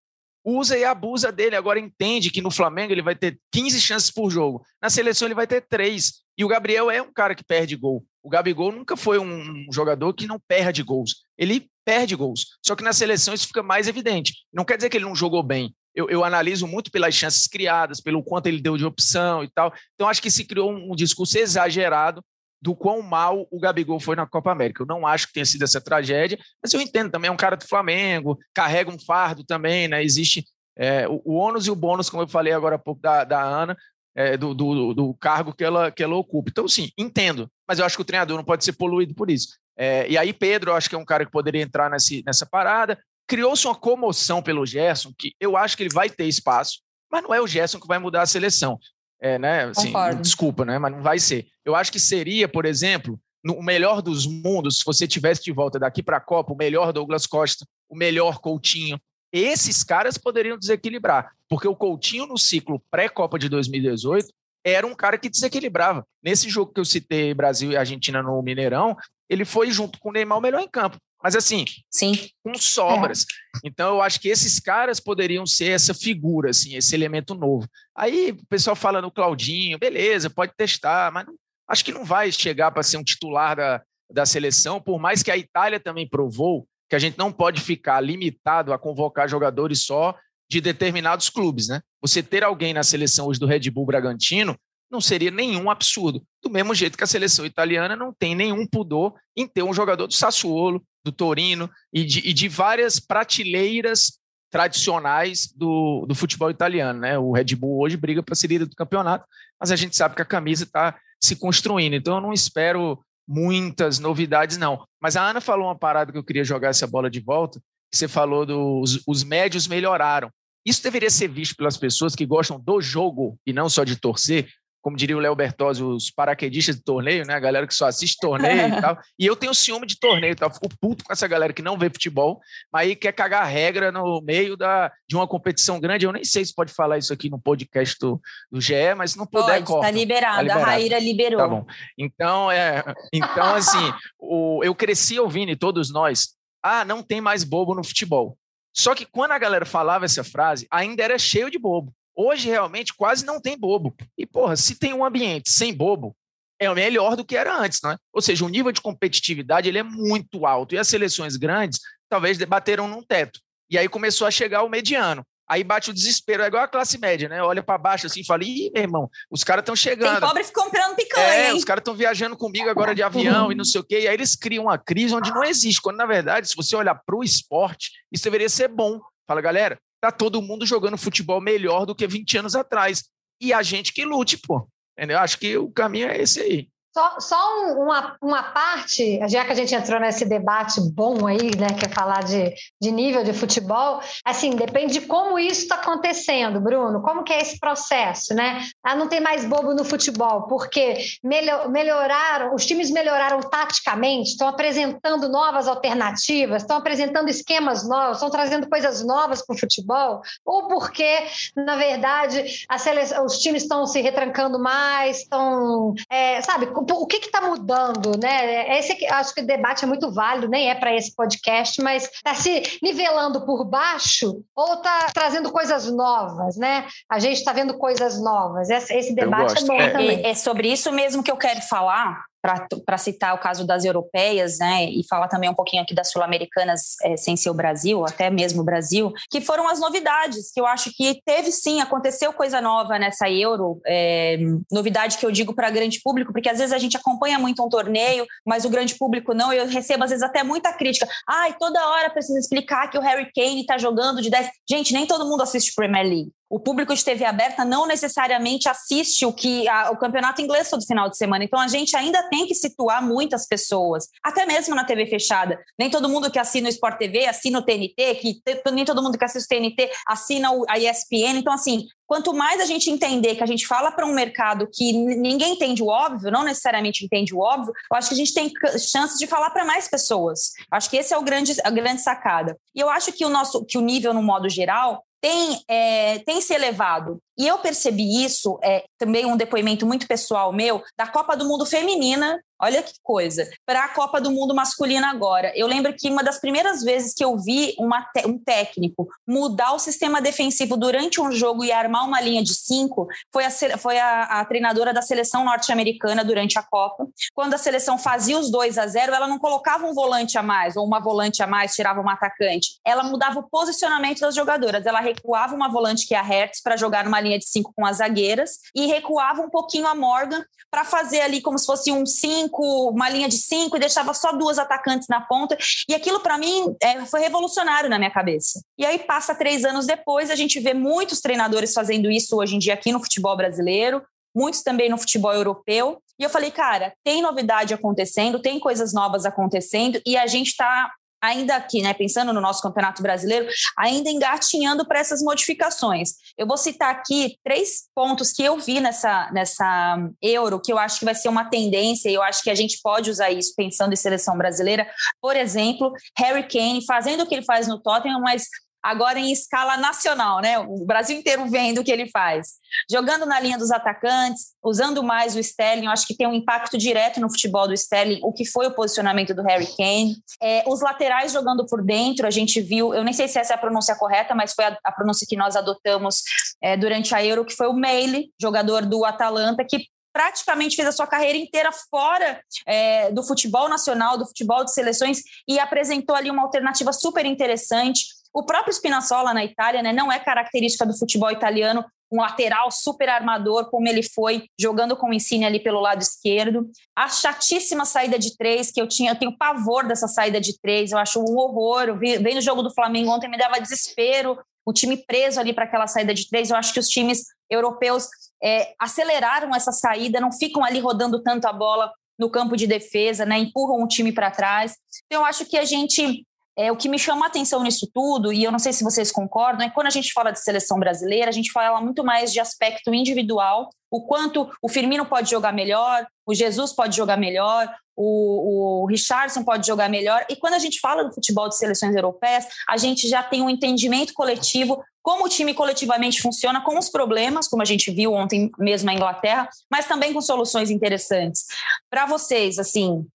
C: usa e abusa dele. Agora entende que no Flamengo ele vai ter 15 chances por jogo. Na seleção ele vai ter três. E o Gabriel é um cara que perde gol. O Gabigol nunca foi um jogador que não perde gols. Ele perde gols. Só que na seleção isso fica mais evidente. Não quer dizer que ele não jogou bem. Eu, eu analiso muito pelas chances criadas, pelo quanto ele deu de opção e tal. Então acho que se criou um, um discurso exagerado do quão mal o Gabigol foi na Copa América. Eu não acho que tenha sido essa tragédia, mas eu entendo também, é um cara do Flamengo, carrega um fardo também, né? Existe é, o, o ônus e o bônus, como eu falei agora há pouco da, da Ana, é, do, do, do, cargo que ela, que ela ocupa. Então, sim, entendo, mas eu acho que o treinador não pode ser poluído por isso. É, e aí, Pedro, eu acho que é um cara que poderia entrar nesse, nessa parada. Criou-se uma comoção pelo Gerson, que eu acho que ele vai ter espaço, mas não é o Gerson que vai mudar a seleção. É, né? Assim, desculpa, né? Mas não vai ser. Eu acho que seria, por exemplo, no melhor dos mundos, se você tivesse de volta daqui para a Copa, o melhor Douglas Costa, o melhor Coutinho. Esses caras poderiam desequilibrar, porque o Coutinho no ciclo pré-Copa de 2018 era um cara que desequilibrava. Nesse jogo que eu citei, Brasil e Argentina no Mineirão, ele foi junto com o Neymar o melhor em campo. Mas assim,
A: Sim.
C: com sobras. É. Então eu acho que esses caras poderiam ser essa figura, assim, esse elemento novo. Aí o pessoal fala no Claudinho, beleza, pode testar, mas não, acho que não vai chegar para ser um titular da, da seleção, por mais que a Itália também provou que a gente não pode ficar limitado a convocar jogadores só de determinados clubes, né? Você ter alguém na seleção hoje do Red Bull Bragantino não seria nenhum absurdo. Do mesmo jeito que a seleção italiana não tem nenhum pudor em ter um jogador do Sassuolo, do Torino e de, e de várias prateleiras tradicionais do, do futebol italiano. Né? O Red Bull hoje briga para a saída do campeonato, mas a gente sabe que a camisa está se construindo, então eu não espero muitas novidades, não. Mas a Ana falou uma parada que eu queria jogar essa bola de volta, você falou dos os médios melhoraram. Isso deveria ser visto pelas pessoas que gostam do jogo e não só de torcer, como diria o Léo Bertozzi, os paraquedistas de torneio, né? A galera que só assiste torneio e tal. E eu tenho ciúme de torneio, tá? Eu fico puto com essa galera que não vê futebol, mas aí quer cagar regra no meio da, de uma competição grande. Eu nem sei se pode falar isso aqui no podcast do, do GE, mas se não puder, pode, corta.
A: Tá liberado, tá liberado, a Raíra liberou.
C: Tá bom. Então, é, então assim, o, eu cresci ouvindo, e todos nós, ah, não tem mais bobo no futebol. Só que quando a galera falava essa frase, ainda era cheio de bobo. Hoje, realmente, quase não tem bobo. E, porra, se tem um ambiente sem bobo, é melhor do que era antes, não é? Ou seja, o nível de competitividade ele é muito alto. E as seleções grandes talvez debateram num teto. E aí começou a chegar o mediano. Aí bate o desespero, é igual a classe média, né? Olha para baixo assim e fala: ih, meu irmão, os caras estão chegando.
A: Tem pobre comprando picanha.
C: É,
A: hein?
C: os caras estão viajando comigo agora de avião e não sei o quê. E aí eles criam uma crise onde não existe. Quando, na verdade, se você olhar para o esporte, isso deveria ser bom. Fala, galera, tá todo mundo jogando futebol melhor do que 20 anos atrás. E a gente que lute, pô. Entendeu? Acho que o caminho é esse aí.
B: Só, só uma, uma parte, já que a gente entrou nesse debate bom aí, né, que é falar de, de nível de futebol, assim, depende de como isso está acontecendo, Bruno, como que é esse processo, né? Ah, não tem mais bobo no futebol, porque melhor, melhoraram, os times melhoraram taticamente, estão apresentando novas alternativas, estão apresentando esquemas novos, estão trazendo coisas novas para o futebol, ou porque, na verdade, seleção, os times estão se retrancando mais, estão, é, sabe, o que está mudando, né? Esse acho que o debate é muito válido, nem é para esse podcast, mas está se nivelando por baixo ou está trazendo coisas novas, né? A gente está vendo coisas novas. Esse, esse debate é bom é, também.
A: É sobre isso mesmo que eu quero falar, para citar o caso das europeias, né, e falar também um pouquinho aqui das sul-americanas é, sem ser o Brasil, até mesmo o Brasil, que foram as novidades, que eu acho que teve sim, aconteceu coisa nova nessa Euro, é, novidade que eu digo para grande público, porque às vezes a gente acompanha muito um torneio, mas o grande público não, eu recebo às vezes até muita crítica, ai, toda hora precisa explicar que o Harry Kane está jogando de 10, gente, nem todo mundo assiste Premier League, o público de TV aberta não necessariamente assiste o que a, o campeonato inglês todo final de semana. Então a gente ainda tem que situar muitas pessoas, até mesmo na TV fechada. Nem todo mundo que assina o Sport TV assina o TNT, que nem todo mundo que assiste o TNT assina a ESPN. Então assim, quanto mais a gente entender que a gente fala para um mercado que ninguém entende o óbvio, não necessariamente entende o óbvio, eu acho que a gente tem chances de falar para mais pessoas. Acho que esse é o grande, a grande sacada. E eu acho que o nosso que o nível no modo geral tem, é, tem se elevado. E eu percebi isso, é, também um depoimento muito pessoal meu, da Copa do Mundo Feminina, olha que coisa, para a Copa do Mundo Masculina agora. Eu lembro que uma das primeiras vezes que eu vi um técnico mudar o sistema defensivo durante um jogo e armar uma linha de cinco foi a, foi a, a treinadora da seleção norte-americana durante a Copa. Quando a seleção fazia os 2 a 0 ela não colocava um volante a mais ou uma volante a mais, tirava uma atacante. Ela mudava o posicionamento das jogadoras. Ela recuava uma volante que é a Hertz para jogar numa linha de cinco com as zagueiras e recuava um pouquinho a Morgan para fazer ali como se fosse um cinco, uma linha de cinco e deixava só duas atacantes na ponta. E aquilo para mim é, foi revolucionário na minha cabeça. E aí passa três anos depois, a gente vê muitos treinadores fazendo isso hoje em dia aqui no futebol brasileiro, muitos também no futebol europeu. E eu falei, cara, tem novidade acontecendo, tem coisas novas acontecendo e a gente está ainda aqui, né, pensando no nosso campeonato brasileiro, ainda engatinhando para essas modificações. Eu vou citar aqui três pontos que eu vi nessa, nessa Euro, que eu acho que vai ser uma tendência, e eu acho que a gente pode usar isso pensando em seleção brasileira. Por exemplo, Harry Kane fazendo o que ele faz no Tottenham, mas agora em escala nacional, né? O Brasil inteiro vendo o que ele faz. Jogando na linha dos atacantes, usando mais o Sterling, eu acho que tem um impacto direto no futebol do Sterling, o que foi o posicionamento do Harry Kane. É, os laterais jogando por dentro, a gente viu, eu nem sei se essa é a pronúncia correta, mas foi a, a pronúncia que nós adotamos é, durante a Euro, que foi o Meile, jogador do Atalanta, que praticamente fez a sua carreira inteira fora é, do futebol nacional, do futebol de seleções e apresentou ali uma alternativa super interessante o próprio Spinazzola na Itália né, não é característica do futebol italiano um lateral super armador, como ele foi, jogando com o Insigne ali pelo lado esquerdo. A chatíssima saída de três, que eu tinha, eu tenho pavor dessa saída de três, eu acho um horror. Vi, no jogo do Flamengo ontem, me dava desespero o time preso ali para aquela saída de três. Eu acho que os times europeus é, aceleraram essa saída, não ficam ali rodando tanto a bola no campo de defesa, né? empurram o time para trás. Então, eu acho que a gente é, o que me chama a atenção nisso tudo, e eu não sei se vocês concordam, é quando a gente fala de seleção brasileira, a gente fala muito mais de aspecto individual, o quanto o Firmino pode jogar melhor, o Jesus pode jogar melhor, o, o Richardson pode jogar melhor. E quando a gente fala do futebol de seleções europeias, a gente já tem um entendimento coletivo, como o time coletivamente funciona, com os problemas, como a gente viu ontem mesmo na Inglaterra, mas também com soluções interessantes. Para vocês, assim,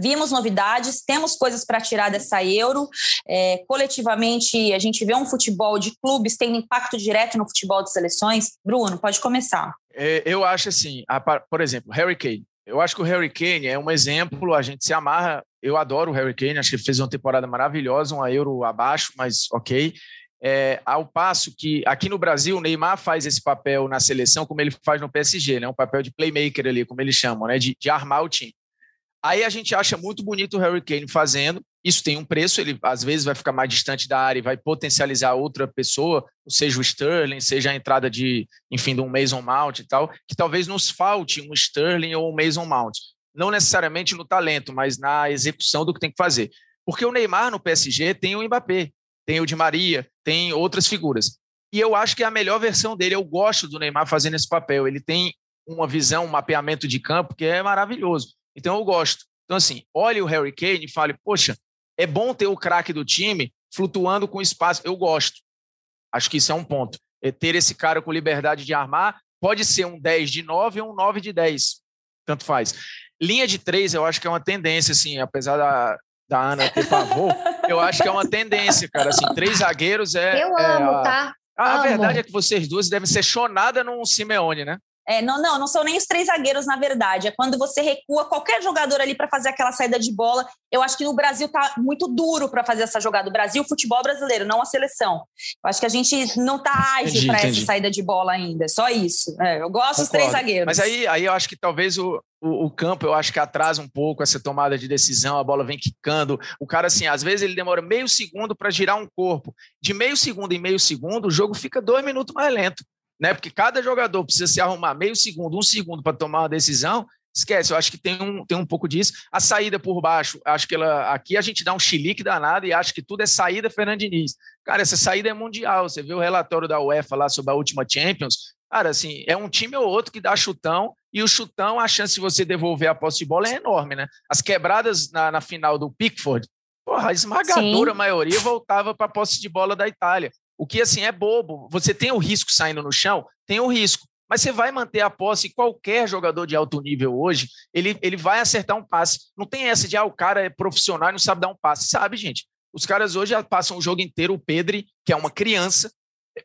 A: Vimos novidades, temos coisas para tirar dessa euro. É, coletivamente, a gente vê um futebol de clubes tendo impacto direto no futebol de seleções. Bruno, pode começar.
C: É, eu acho assim, a, por exemplo, Harry Kane. Eu acho que o Harry Kane é um exemplo, a gente se amarra. Eu adoro o Harry Kane, acho que ele fez uma temporada maravilhosa, um euro abaixo, mas ok. É, ao passo que aqui no Brasil o Neymar faz esse papel na seleção como ele faz no PSG, né? um papel de playmaker ali, como eles chamam, né? de, de armar o time. Aí a gente acha muito bonito o Harry Kane fazendo. Isso tem um preço, ele às vezes vai ficar mais distante da área e vai potencializar outra pessoa, seja o Sterling, seja a entrada de, enfim, de um Mason Mount e tal, que talvez nos falte um Sterling ou um Mason Mount. Não necessariamente no talento, mas na execução do que tem que fazer. Porque o Neymar no PSG tem o Mbappé, tem o Di Maria, tem outras figuras. E eu acho que é a melhor versão dele. Eu gosto do Neymar fazendo esse papel. Ele tem uma visão, um mapeamento de campo que é maravilhoso. Então eu gosto. Então, assim, olhe o Harry Kane e fale, poxa, é bom ter o craque do time flutuando com espaço. Eu gosto. Acho que isso é um ponto. É ter esse cara com liberdade de armar. Pode ser um 10 de 9 ou um 9 de 10. Tanto faz. Linha de 3, eu acho que é uma tendência, assim, apesar da, da Ana ter pavor, eu acho que é uma tendência, cara. Assim, três zagueiros é.
B: Eu
C: é
B: amo,
C: a...
B: tá?
C: A, a verdade é que vocês duas devem ser chonada num Simeone, né?
A: É, não, não, não são nem os três zagueiros, na verdade. É quando você recua qualquer jogador ali para fazer aquela saída de bola. Eu acho que no Brasil tá muito duro para fazer essa jogada. O Brasil, o futebol brasileiro, não a seleção. Eu acho que a gente não tá ágil para essa saída de bola ainda. Só isso. É, eu gosto Concordo. dos três zagueiros.
C: Mas aí, aí eu acho que talvez o, o, o, campo, eu acho que atrasa um pouco essa tomada de decisão, a bola vem quicando. O cara, assim, às vezes ele demora meio segundo para girar um corpo. De meio segundo em meio segundo, o jogo fica dois minutos mais lento né? Porque cada jogador precisa se arrumar meio segundo, um segundo para tomar uma decisão. Esquece, eu acho que tem um, tem um pouco disso. A saída por baixo, acho que ela aqui a gente dá um chilique danado e acha que tudo é saída Fernandiniz. Cara, essa saída é mundial. Você viu o relatório da UEFA lá sobre a última Champions? Cara, assim, é um time ou outro que dá chutão e o chutão, a chance de você devolver a posse de bola é enorme, né? As quebradas na, na final do Pickford, porra, a esmagadora Sim. maioria voltava para a posse de bola da Itália. O que, assim, é bobo. Você tem o risco saindo no chão? Tem o risco. Mas você vai manter a posse. Qualquer jogador de alto nível hoje, ele, ele vai acertar um passe. Não tem essa de, ah, o cara é profissional e não sabe dar um passe. Sabe, gente? Os caras hoje passam o jogo inteiro. O Pedri, que é uma criança,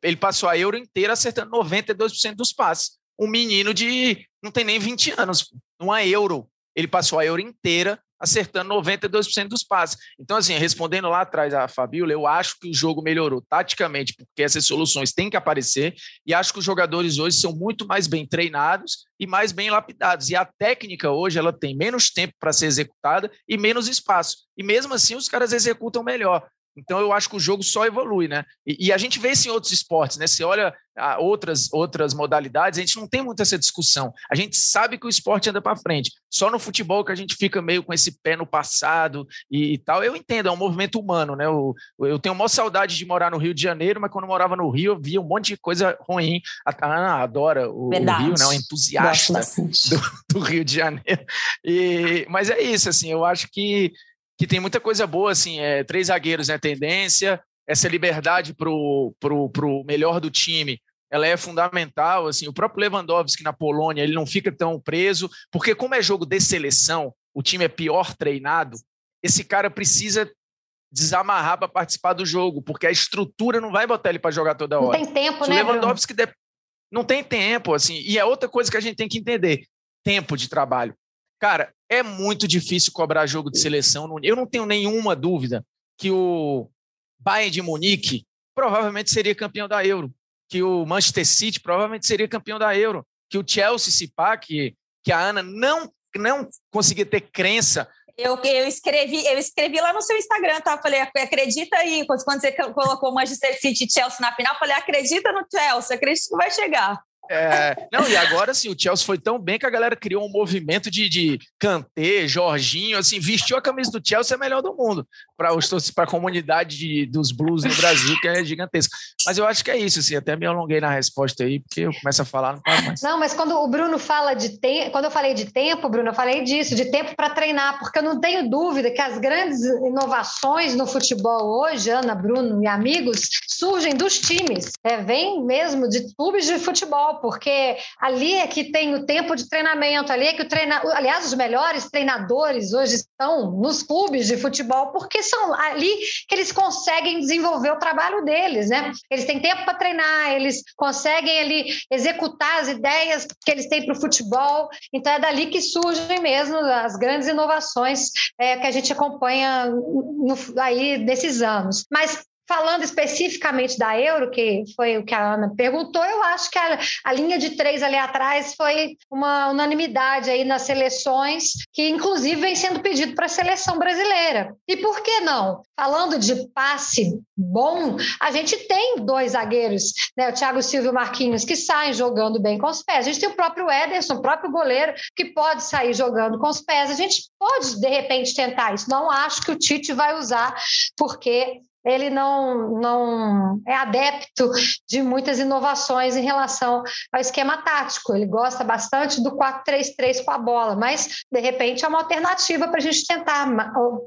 C: ele passou a Euro inteira acertando 92% dos passes. Um menino de não tem nem 20 anos, uma Euro. Ele passou a Euro inteira acertando 92% dos passes. Então, assim, respondendo lá atrás a Fabiola, eu acho que o jogo melhorou taticamente, porque essas soluções têm que aparecer, e acho que os jogadores hoje são muito mais bem treinados e mais bem lapidados. E a técnica hoje, ela tem menos tempo para ser executada e menos espaço. E mesmo assim, os caras executam melhor. Então eu acho que o jogo só evolui, né? E, e a gente vê isso em outros esportes, né? Você olha a outras outras modalidades, a gente não tem muito essa discussão. A gente sabe que o esporte anda para frente. Só no futebol que a gente fica meio com esse pé no passado e, e tal. Eu entendo, é um movimento humano, né? Eu, eu tenho maior saudade de morar no Rio de Janeiro, mas quando eu morava no Rio, eu via um monte de coisa ruim. A Ana adora o, o Rio, né? Um entusiasta do, do, Rio de Janeiro. E, mas é isso, assim, eu acho que que tem muita coisa boa, assim, é, três zagueiros é né, tendência, essa liberdade para o pro, pro melhor do time, ela é fundamental, assim, o próprio Lewandowski na Polônia, ele não fica tão preso, porque como é jogo de seleção, o time é pior treinado, esse cara precisa desamarrar para participar do jogo, porque a estrutura não vai botar ele para jogar toda hora.
B: Não tem tempo,
C: Se
B: né,
C: Lewandowski de... não tem tempo, assim, e é outra coisa que a gente tem que entender, tempo de trabalho. Cara, é muito difícil cobrar jogo de seleção. Eu não tenho nenhuma dúvida que o Bayern de Munique provavelmente seria campeão da Euro, que o Manchester City provavelmente seria campeão da Euro, que o Chelsea, se pá, que, que a Ana não, não conseguia ter crença
A: eu, eu, escrevi, eu escrevi lá no seu Instagram, tá? Falei, acredita aí, quando você colocou o Manchester City e Chelsea na final, falei, acredita no Chelsea, acredito que vai chegar.
C: É, não, e agora assim, o Chelsea foi tão bem que a galera criou um movimento de, de Kanté, Jorginho, assim, vestiu a camisa do Chelsea é melhor do mundo para a comunidade de, dos blues no Brasil, que é gigantesca. Mas eu acho que é isso, assim, até me alonguei na resposta aí, porque eu começo a falar, não paro mais.
B: Não, mas quando o Bruno fala de tempo, quando eu falei de tempo, Bruno, eu falei disso, de tempo para treinar, porque eu não tenho dúvida que as grandes inovações no futebol hoje, Ana, Bruno e amigos, surgem dos times, é, vem mesmo de clubes de futebol, porque ali é que tem o tempo de treinamento, ali é que o treina, aliás, os melhores treinadores hoje estão nos clubes de futebol, porque são ali que eles conseguem desenvolver o trabalho deles, né? Eles têm tempo para treinar, eles conseguem ali executar as ideias que eles têm para o futebol, então é dali que surgem mesmo as grandes inovações é, que a gente acompanha no, aí desses anos. Mas Falando especificamente da Euro, que foi o que a Ana perguntou, eu acho que a, a, linha de três ali atrás foi uma unanimidade aí nas seleções, que inclusive vem sendo pedido para a seleção brasileira. E por que não? Falando de passe bom, a gente tem dois zagueiros, né? o Thiago Silva e o Marquinhos, que saem jogando bem com os pés. A gente tem o próprio Ederson, o próprio goleiro, que pode sair jogando com os pés. A gente pode, de repente, tentar isso. Não acho que o Tite vai usar, porque ele não, não é adepto de muitas inovações em relação ao esquema tático. Ele gosta bastante do 4-3-3 com a bola, mas, de repente, é uma alternativa para a gente tentar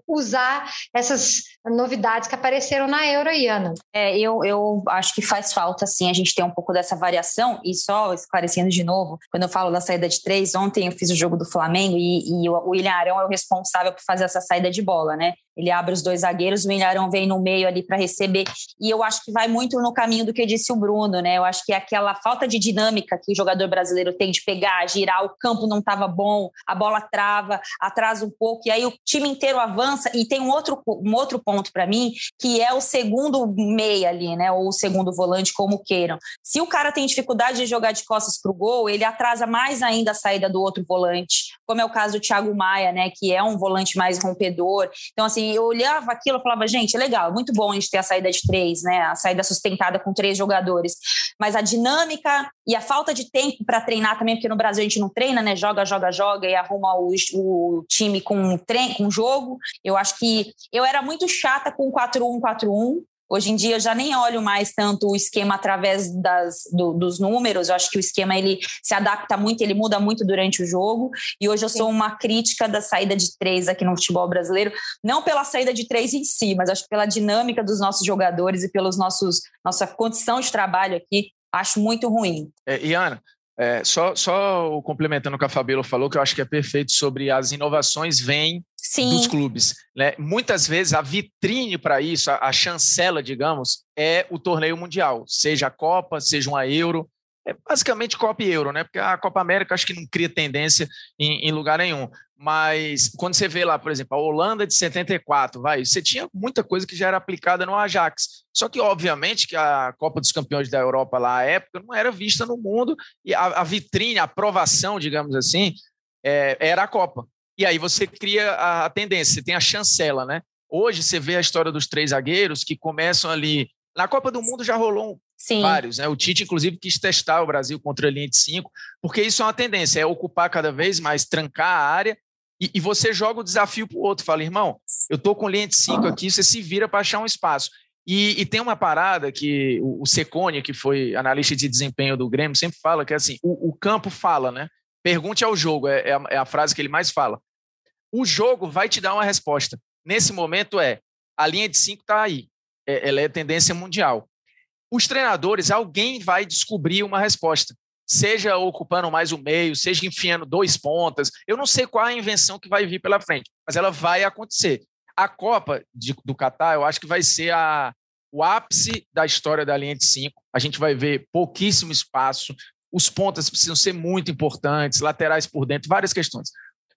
B: usar essas novidades que apareceram na Euro, Iana.
A: É, eu, eu acho que faz falta, sim, a gente ter um pouco dessa variação, e só esclarecendo de novo, quando eu falo da saída de três, ontem eu fiz o jogo do Flamengo e, e o William Arão é o responsável por fazer essa saída de bola, né? Ele abre os dois zagueiros, o Milharão vem no meio ali para receber. E eu acho que vai muito no caminho do que disse o Bruno, né? Eu acho que é aquela falta de dinâmica que o jogador brasileiro tem de pegar, girar, o campo não estava bom, a bola trava, atrasa um pouco, e aí o time inteiro avança. E tem um outro, um outro ponto para mim, que é o segundo meia ali, né? Ou o segundo volante, como queiram. Se o cara tem dificuldade de jogar de costas para o gol, ele atrasa mais ainda a saída do outro volante, como é o caso do Thiago Maia, né? Que é um volante mais rompedor. Então, assim, eu olhava aquilo e falava, gente, legal, muito bom a gente ter a saída de três, né? A saída sustentada com três jogadores. Mas a dinâmica e a falta de tempo para treinar também, porque no Brasil a gente não treina, né? Joga, joga, joga e arruma o, o time com treino, com jogo. Eu acho que eu era muito chata com 4-1-4-1. Hoje em dia eu já nem olho mais tanto o esquema através das, do, dos números. Eu acho que o esquema ele se adapta muito, ele muda muito durante o jogo. E hoje eu Sim. sou uma crítica da saída de três aqui no futebol brasileiro, não pela saída de três em si, mas acho que pela dinâmica dos nossos jogadores e pelos nossos nossa condição de trabalho aqui. Acho muito ruim.
C: É, Iana, é, só, só complementando o que a Fabíola falou, que eu acho que é perfeito sobre as inovações vêm Sim. dos clubes. Né? Muitas vezes a vitrine para isso, a, a, chancela, digamos, é o torneio mundial, seja a Copa, seja uma Euro. É basicamente Copa e Euro, né? Porque a Copa América acho que não cria tendência em, em lugar nenhum. Mas quando você vê lá, por exemplo, a Holanda de 74, vai, você tinha muita coisa que já era aplicada no Ajax. Só que, obviamente, que a Copa dos Campeões da Europa lá à época não era vista no mundo e a, a vitrine, a aprovação, digamos assim, é, era a Copa. E aí você cria a tendência, você tem a chancela, né? Hoje você vê a história dos três zagueiros que começam ali. Na Copa do Mundo já rolou Sim. vários, né? O Tite, inclusive, quis testar o Brasil contra a linha de cinco, porque isso é uma tendência, é ocupar cada vez mais, trancar a área, e, e você joga o desafio para o outro. Fala, irmão, eu tô com linha de cinco aqui, você se vira para achar um espaço. E, e, tem uma parada que o, o Secone, que foi analista de desempenho do Grêmio, sempre fala que é assim: o, o campo fala, né? Pergunte ao jogo, é, é, a, é a frase que ele mais fala o jogo vai te dar uma resposta. Nesse momento é a linha de cinco está aí, é, ela é tendência mundial. Os treinadores, alguém vai descobrir uma resposta, seja ocupando mais o meio, seja enfiando dois pontas. Eu não sei qual a invenção que vai vir pela frente, mas ela vai acontecer. A Copa de, do Catar, eu acho que vai ser a, o ápice da história da linha de cinco. A gente vai ver pouquíssimo espaço, os pontas precisam ser muito importantes, laterais por dentro, várias questões.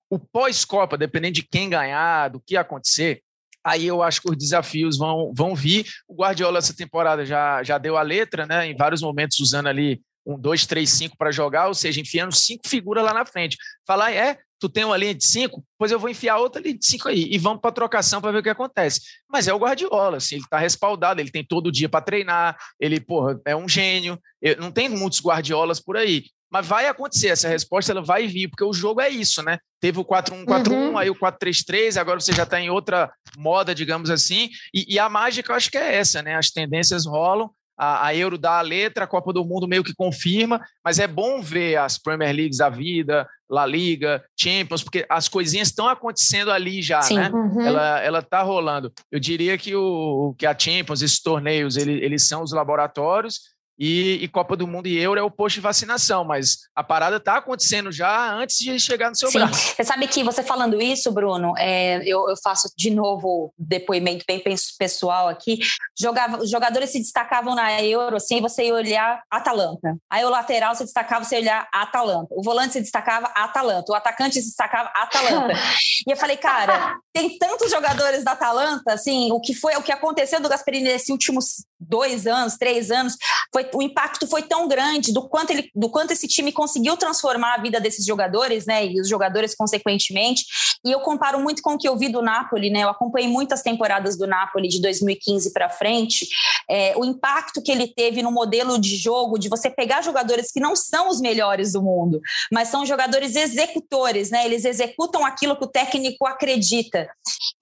C: O pós-Copa, dependendo de quem ganhar, do que acontecer, aí eu acho que os desafios vão, vão vir. O Guardiola essa temporada já, já deu a letra, né? Em vários momentos usando ali um 2, 3, 5 para jogar, ou seja, enfiando cinco figuras lá na frente. Falar, é, tu tem uma linha de cinco, pois eu vou enfiar outra linha de cinco aí e vamos para trocação para ver o que acontece. Mas é o Guardiola, assim, ele está respaldado, ele tem todo dia para treinar, ele, porra, é um gênio. Eu, não tem muitos Guardiolas por aí. Mas vai acontecer, essa resposta ela vai vir, porque o jogo é isso, né? Teve o 4-1-4-1, uhum. aí o 4-3-3, agora você já está em outra moda, digamos assim. E, e, a mágica eu acho que é essa, né? As tendências rolam, a, a, Euro dá a letra, a Copa do Mundo meio que confirma, mas é bom ver as Premier Leagues da vida, La Liga, Champions, porque as coisinhas estão acontecendo ali já, Sim. né? Uhum. Ela, ela tá rolando. Eu diria que, o, que a Champions, esses torneios, ele, eles são os laboratórios, e, e, Copa do Mundo e Euro é o posto de vacinação, mas a parada está acontecendo já antes de chegar no seu Sim. braço.
A: Você sabe que você falando isso, Bruno, é, eu, eu, faço de novo depoimento bem pessoal aqui. Jogava, os jogadores se destacavam na Euro, assim, você ia olhar Atalanta. Aí o lateral se destacava, você ia olhar Atalanta. O volante se destacava Atalanta. O atacante se destacava Atalanta. e eu falei, cara, tem tantos jogadores da Atalanta, assim, o que foi, o que aconteceu do Gasperini nesses últimos dois anos, três anos, foi, o impacto foi tão grande do quanto, ele, do quanto esse time conseguiu transformar a vida desses jogadores, né, e os jogadores consequentemente, e eu comparo muito com o que eu vi do Napoli, né, eu acompanhei muitas temporadas do Napoli de 2015 para frente, é, o impacto que ele teve no modelo de jogo, de você pegar jogadores que não são os melhores do mundo, mas são jogadores executores, né, eles executam aquilo que o técnico acredita,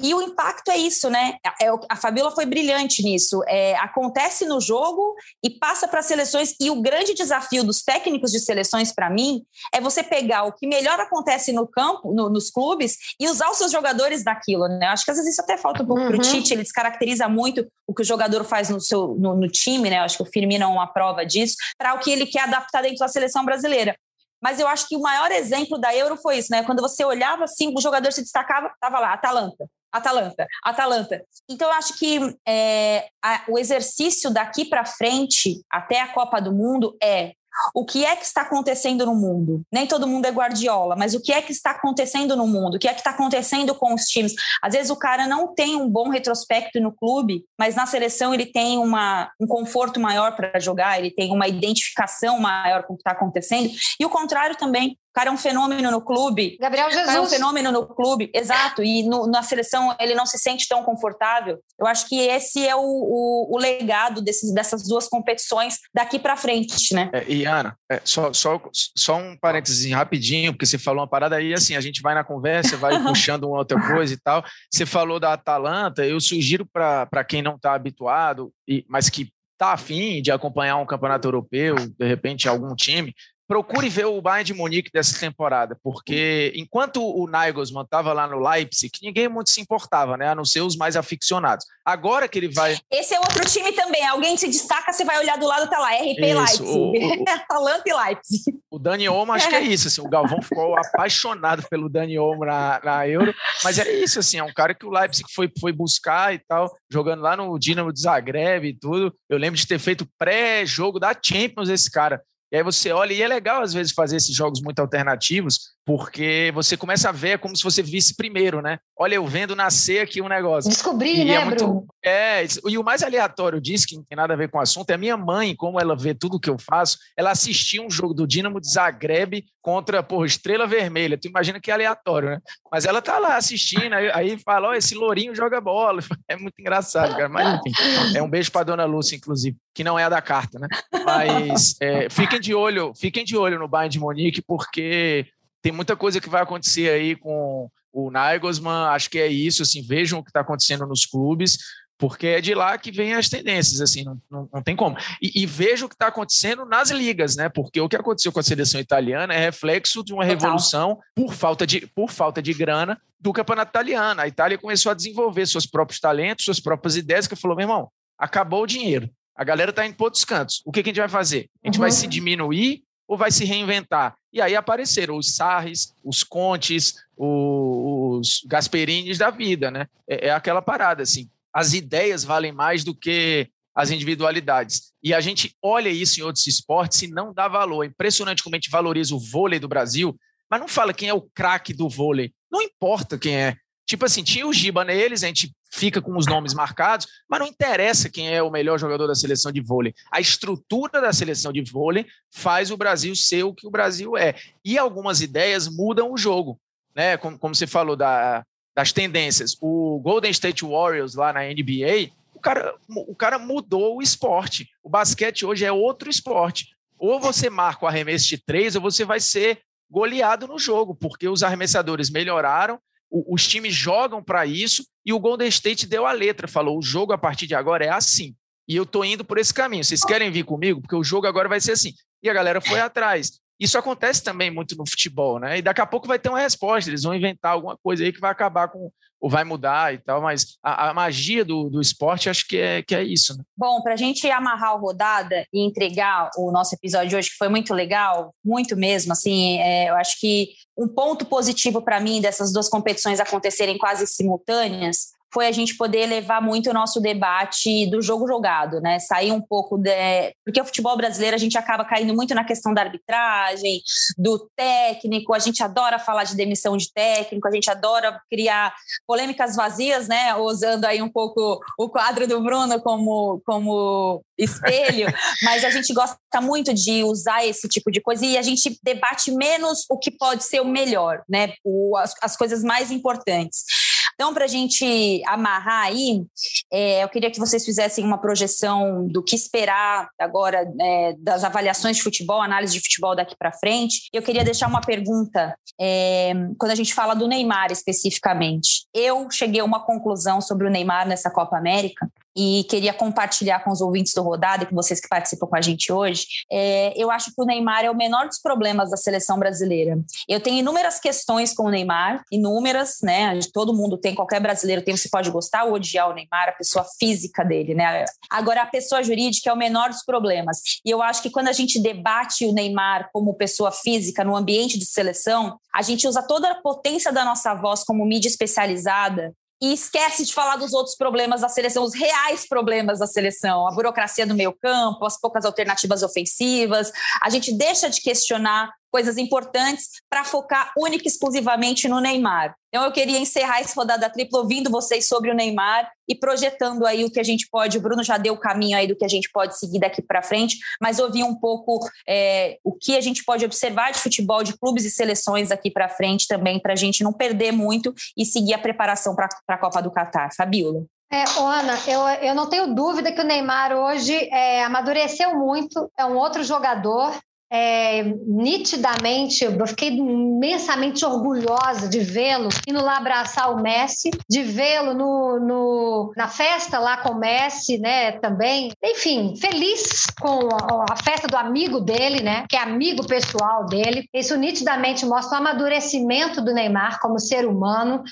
A: e o impacto é isso, né, é, a Fabiola foi brilhante nisso, é, a acontece no jogo e passa para as seleções. E o grande desafio dos técnicos de seleções, para mim, é você pegar o que melhor acontece no campo, no, nos clubes, e usar os seus jogadores daquilo. Né? Acho que às vezes isso até falta um pouco uhum. para o Tite, ele descaracteriza muito o que o jogador faz no, seu, no, no time, né? Acho que o Firmino é uma prova disso, para o que ele quer adaptar dentro da seleção brasileira. Mas eu acho que o maior exemplo da Euro foi isso, né? Quando você olhava assim, o jogador se destacava, estava lá, Atalanta. Atalanta, Atalanta. Então, eu acho que é, a, o exercício daqui para frente, até a Copa do Mundo, é o que é que está acontecendo no mundo? Nem todo mundo é Guardiola, mas o que é que está acontecendo no mundo? O que é que está acontecendo com os times? Às vezes o cara não tem um bom retrospecto no clube, mas na seleção ele tem uma, um conforto maior para jogar, ele tem uma identificação maior com o que está acontecendo. E o contrário também cara é um fenômeno no clube.
B: Gabriel Jesus. Cara
A: é um fenômeno no clube, exato. E no, na seleção ele não se sente tão confortável. Eu acho que esse é o, o, o legado desses, dessas duas competições daqui para frente, né?
C: É, e Ana, é, só, só, só um parênteses rapidinho, porque você falou uma parada aí, assim, a gente vai na conversa, vai puxando uma outra coisa e tal. Você falou da Atalanta, eu sugiro para quem não está habituado, e, mas que está afim de acompanhar um campeonato europeu, de repente algum time, procure ver o Bayern de Munique dessa temporada, porque enquanto o Nagelsmann estava lá no Leipzig, ninguém muito se importava, né? A não ser os mais aficionados. Agora que ele vai.
A: Esse é outro time também. Alguém se destaca, você vai olhar do lado, tá lá, RP isso, Leipzig. Atalanta e Leipzig.
C: O Dani Olmo, acho que é isso. Assim, o Galvão ficou apaixonado pelo Dani Olmo na, na Euro, mas é isso, assim, é um cara que o Leipzig foi, foi buscar e tal, jogando lá no Dinamo de Zagreb e tudo. Eu lembro de ter feito pré-jogo da Champions esse cara. E aí você olha, e é legal às vezes fazer esses jogos muito alternativos, porque você começa a ver como se você visse primeiro, né? Olha, eu vendo nascer aqui um negócio.
B: Descobrir, né, é muito, Bruno?
C: É, e o mais aleatório disso, que não tem nada a ver com o assunto, é a minha mãe, como ela vê tudo que eu faço, ela assistia um jogo do Dinamo de Zagreb contra, por Estrela Vermelha. Tu imagina que é aleatório, né? Mas ela tá lá assistindo, aí, aí fala, ó, esse lourinho joga bola. É muito engraçado, cara. Mas enfim, é um beijo pra dona Lúcia, inclusive, que não é a da carta, né? Mas é, fiquem de olho, fiquem de olho no Bayern de Monique, porque tem muita coisa que vai acontecer aí com o Nagelsmann, acho que é isso, assim, vejam o que está acontecendo nos clubes, porque é de lá que vem as tendências, assim, não, não, não tem como. E, e veja o que está acontecendo nas ligas, né? Porque o que aconteceu com a seleção italiana é reflexo de uma Total. revolução por falta, de, por falta de grana do campeonato italiano. A Itália começou a desenvolver seus próprios talentos, suas próprias ideias, que falou, meu irmão, acabou o dinheiro. A galera está indo para outros cantos. O que, que, a gente vai fazer? A gente uhum. vai se diminuir ou vai se reinventar? E aí apareceram os Sarres, os Contes, os Gasperines da vida, né? É, é aquela parada, assim as ideias valem mais do que as individualidades. E a gente olha isso em outros esportes e não dá valor. É impressionante como a gente valoriza o vôlei do Brasil, mas não fala quem é o craque do vôlei. Não importa quem é. Tipo assim, tinha o Giba neles, a gente fica com os nomes marcados, mas não interessa quem é o melhor jogador da seleção de vôlei. A estrutura da seleção de vôlei faz o Brasil ser o que o Brasil é. E algumas ideias mudam o jogo. né? Como, como você falou da, das tendências. O Golden State Warriors lá na NBA, o cara, o cara mudou o esporte. O basquete hoje é outro esporte. Ou você marca o arremesso de três, ou você vai ser goleado no jogo, porque os arremessadores melhoraram, os times jogam para isso, e o Golden State deu a letra, falou: o jogo a partir de agora é assim. E eu tô indo por esse caminho. Vocês querem vir comigo? Porque o jogo agora vai ser assim. E a galera foi atrás. Isso acontece também muito no futebol, né? E daqui a pouco vai ter uma resposta, eles vão inventar alguma coisa aí que vai acabar com, ou vai mudar e tal, mas a, a magia do, do esporte acho que é, que é isso. Né?
A: Bom, para a gente amarrar a rodada e entregar o nosso episódio de hoje, que foi muito legal, muito mesmo, assim, é, eu acho que um ponto positivo para mim dessas duas competições acontecerem quase simultâneas foi a gente poder levar muito o nosso debate do jogo jogado, né? Sair um pouco de. Porque o futebol brasileiro a gente acaba caindo muito na questão da arbitragem, do técnico, a gente adora falar de demissão de técnico, a gente adora criar polêmicas vazias, né? Usando aí um pouco o quadro do Bruno como, como espelho, mas a gente gosta muito de usar esse tipo de coisa e a gente debate menos o que pode ser o melhor, né? O, as, as coisas mais importantes. Então, para a gente amarrar aí, é, eu queria que vocês fizessem uma projeção do que esperar agora é, das avaliações de futebol, análise de futebol daqui para frente. Eu queria deixar uma pergunta é, quando a gente fala do Neymar especificamente. Eu cheguei a uma conclusão sobre o Neymar nessa Copa América e queria compartilhar com os ouvintes do Rodada e com vocês que participam com a gente hoje. É, eu acho que o Neymar é o menor dos problemas da seleção brasileira. Eu tenho inúmeras questões com o Neymar, inúmeras, né? Todo mundo tem, qualquer brasileiro tem, você pode gostar ou odiar o Neymar, a pessoa física dele, né? Agora, a pessoa jurídica é o menor dos problemas. E eu acho que quando a gente debate o Neymar como pessoa física no ambiente de seleção, a gente usa toda a potência da nossa voz como mídia especializada e esquece de falar dos outros problemas da seleção, os reais problemas da seleção, a burocracia do meio campo, as poucas alternativas ofensivas. A gente deixa de questionar coisas importantes para focar única e exclusivamente no Neymar. Então eu queria encerrar essa rodada tripla ouvindo vocês sobre o Neymar e projetando aí o que a gente pode. O Bruno já deu o caminho aí do que a gente pode seguir daqui para frente, mas ouvir um pouco é, o que a gente pode observar de futebol de clubes e seleções daqui para frente também, para a gente não perder muito e seguir a preparação para a Copa do Catar. Fabiola.
B: É, Ana, eu, eu não tenho dúvida que o Neymar hoje é, amadureceu muito, é um outro jogador, é, nitidamente, eu fiquei imensamente orgulhosa de vê-lo indo lá abraçar o Messi, de vê-lo no, no, na festa lá com o Messi, né, também. Enfim, feliz com a, a, festa do amigo dele, né, que é amigo pessoal dele. Isso nitidamente mostra o amadurecimento do Neymar como ser humano.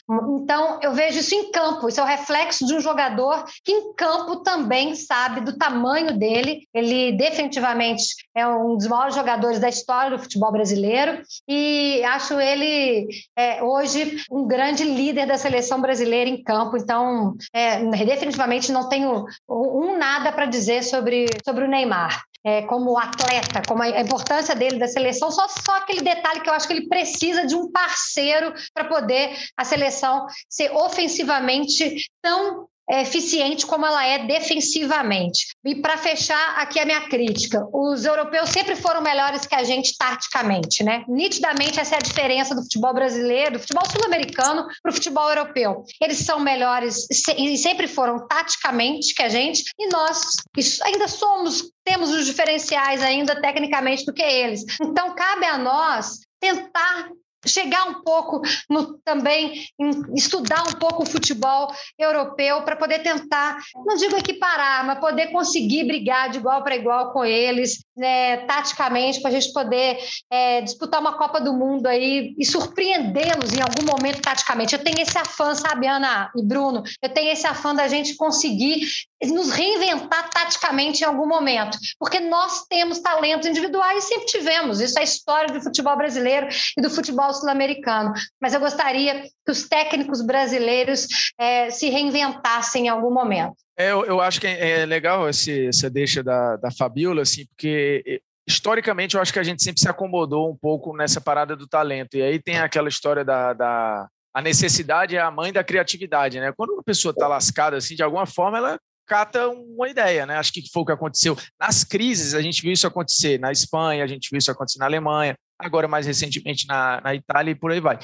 B: Então, eu vejo isso em campo, isso é o reflexo de um jogador que em campo também sabe do tamanho dele. Ele definitivamente é um dos maiores jogadores da história do futebol brasileiro e acho ele é, hoje um grande líder da seleção brasileira em campo. Então, é, definitivamente não tenho um nada para dizer sobre, sobre o Neymar. É, como atleta, como a importância dele da seleção, só, só aquele detalhe que eu acho que ele precisa de um parceiro para poder a seleção ser ofensivamente tão eficiente como ela é defensivamente. E para fechar aqui a minha crítica, os europeus sempre foram melhores que a gente taticamente, né? Nitidamente essa é a diferença do futebol brasileiro, do futebol sul-americano para o futebol europeu. Eles são melhores e sempre foram taticamente que a gente, e nós ainda somos, temos os diferenciais ainda tecnicamente do que eles. Então cabe a nós tentar chegar um pouco no, também estudar um pouco o futebol europeu para poder tentar, não digo equiparar, mas poder conseguir brigar de igual para igual com eles, né, taticamente, para a gente poder é, disputar uma Copa do Mundo aí e surpreendê-los em algum momento taticamente. Eu tenho esse afã, sabe, Ana e Bruno? Eu tenho esse afã da gente conseguir nos reinventar taticamente em algum momento, porque nós temos talentos individuais e sempre tivemos. Isso é a história do futebol brasileiro e do futebol sul-americano. Mas eu gostaria que os técnicos brasileiros é, se reinventassem em algum momento.
C: É, eu, eu, acho que é legal esse, essa deixa da, da Fabiola, assim, porque historicamente eu acho que a gente sempre se acomodou um pouco nessa parada do talento. E aí tem aquela história da, da a necessidade é a mãe da criatividade, né? Quando uma pessoa está lascada assim, de alguma forma, ela cata uma ideia, né? Acho que foi o que aconteceu nas crises. A gente viu isso acontecer na Espanha, a gente viu isso acontecer na Alemanha, agora mais recentemente na, na Itália e por aí vai.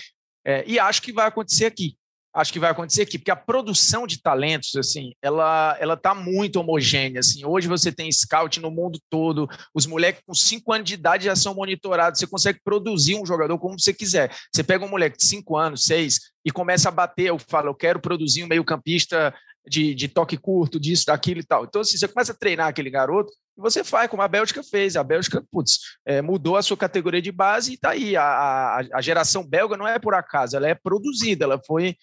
C: É, e acho que vai acontecer aqui acho que vai acontecer aqui, porque a produção de talentos, assim, ela ela tá muito homogênea, assim. Hoje você tem scout no mundo todo, os moleques com 5 anos de idade já são monitorados, você consegue produzir um jogador como você quiser. Você pega um moleque de 5 anos, 6 e começa a bater, eu falo, eu quero produzir um meio-campista de, de toque curto, disso, daquilo e tal. Então, assim, você começa a treinar aquele garoto, e você faz, como a Bélgica fez. A Bélgica, putz, é, mudou a sua categoria de base e está aí. A, a, a, geração belga não é por acaso, ela é produzida, ela foi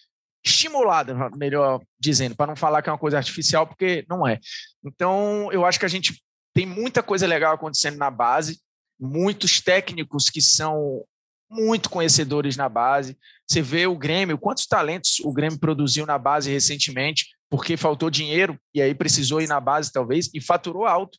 C: estimulada, melhor dizendo, para não falar que é uma coisa artificial, porque não é. Então, eu acho que a gente tem muita coisa legal acontecendo na base, muitos técnicos que são muito conhecedores na base. Você vê o Grêmio, quantos talentos o Grêmio produziu na base recentemente, porque faltou dinheiro e aí precisou ir na base, talvez, e faturou alto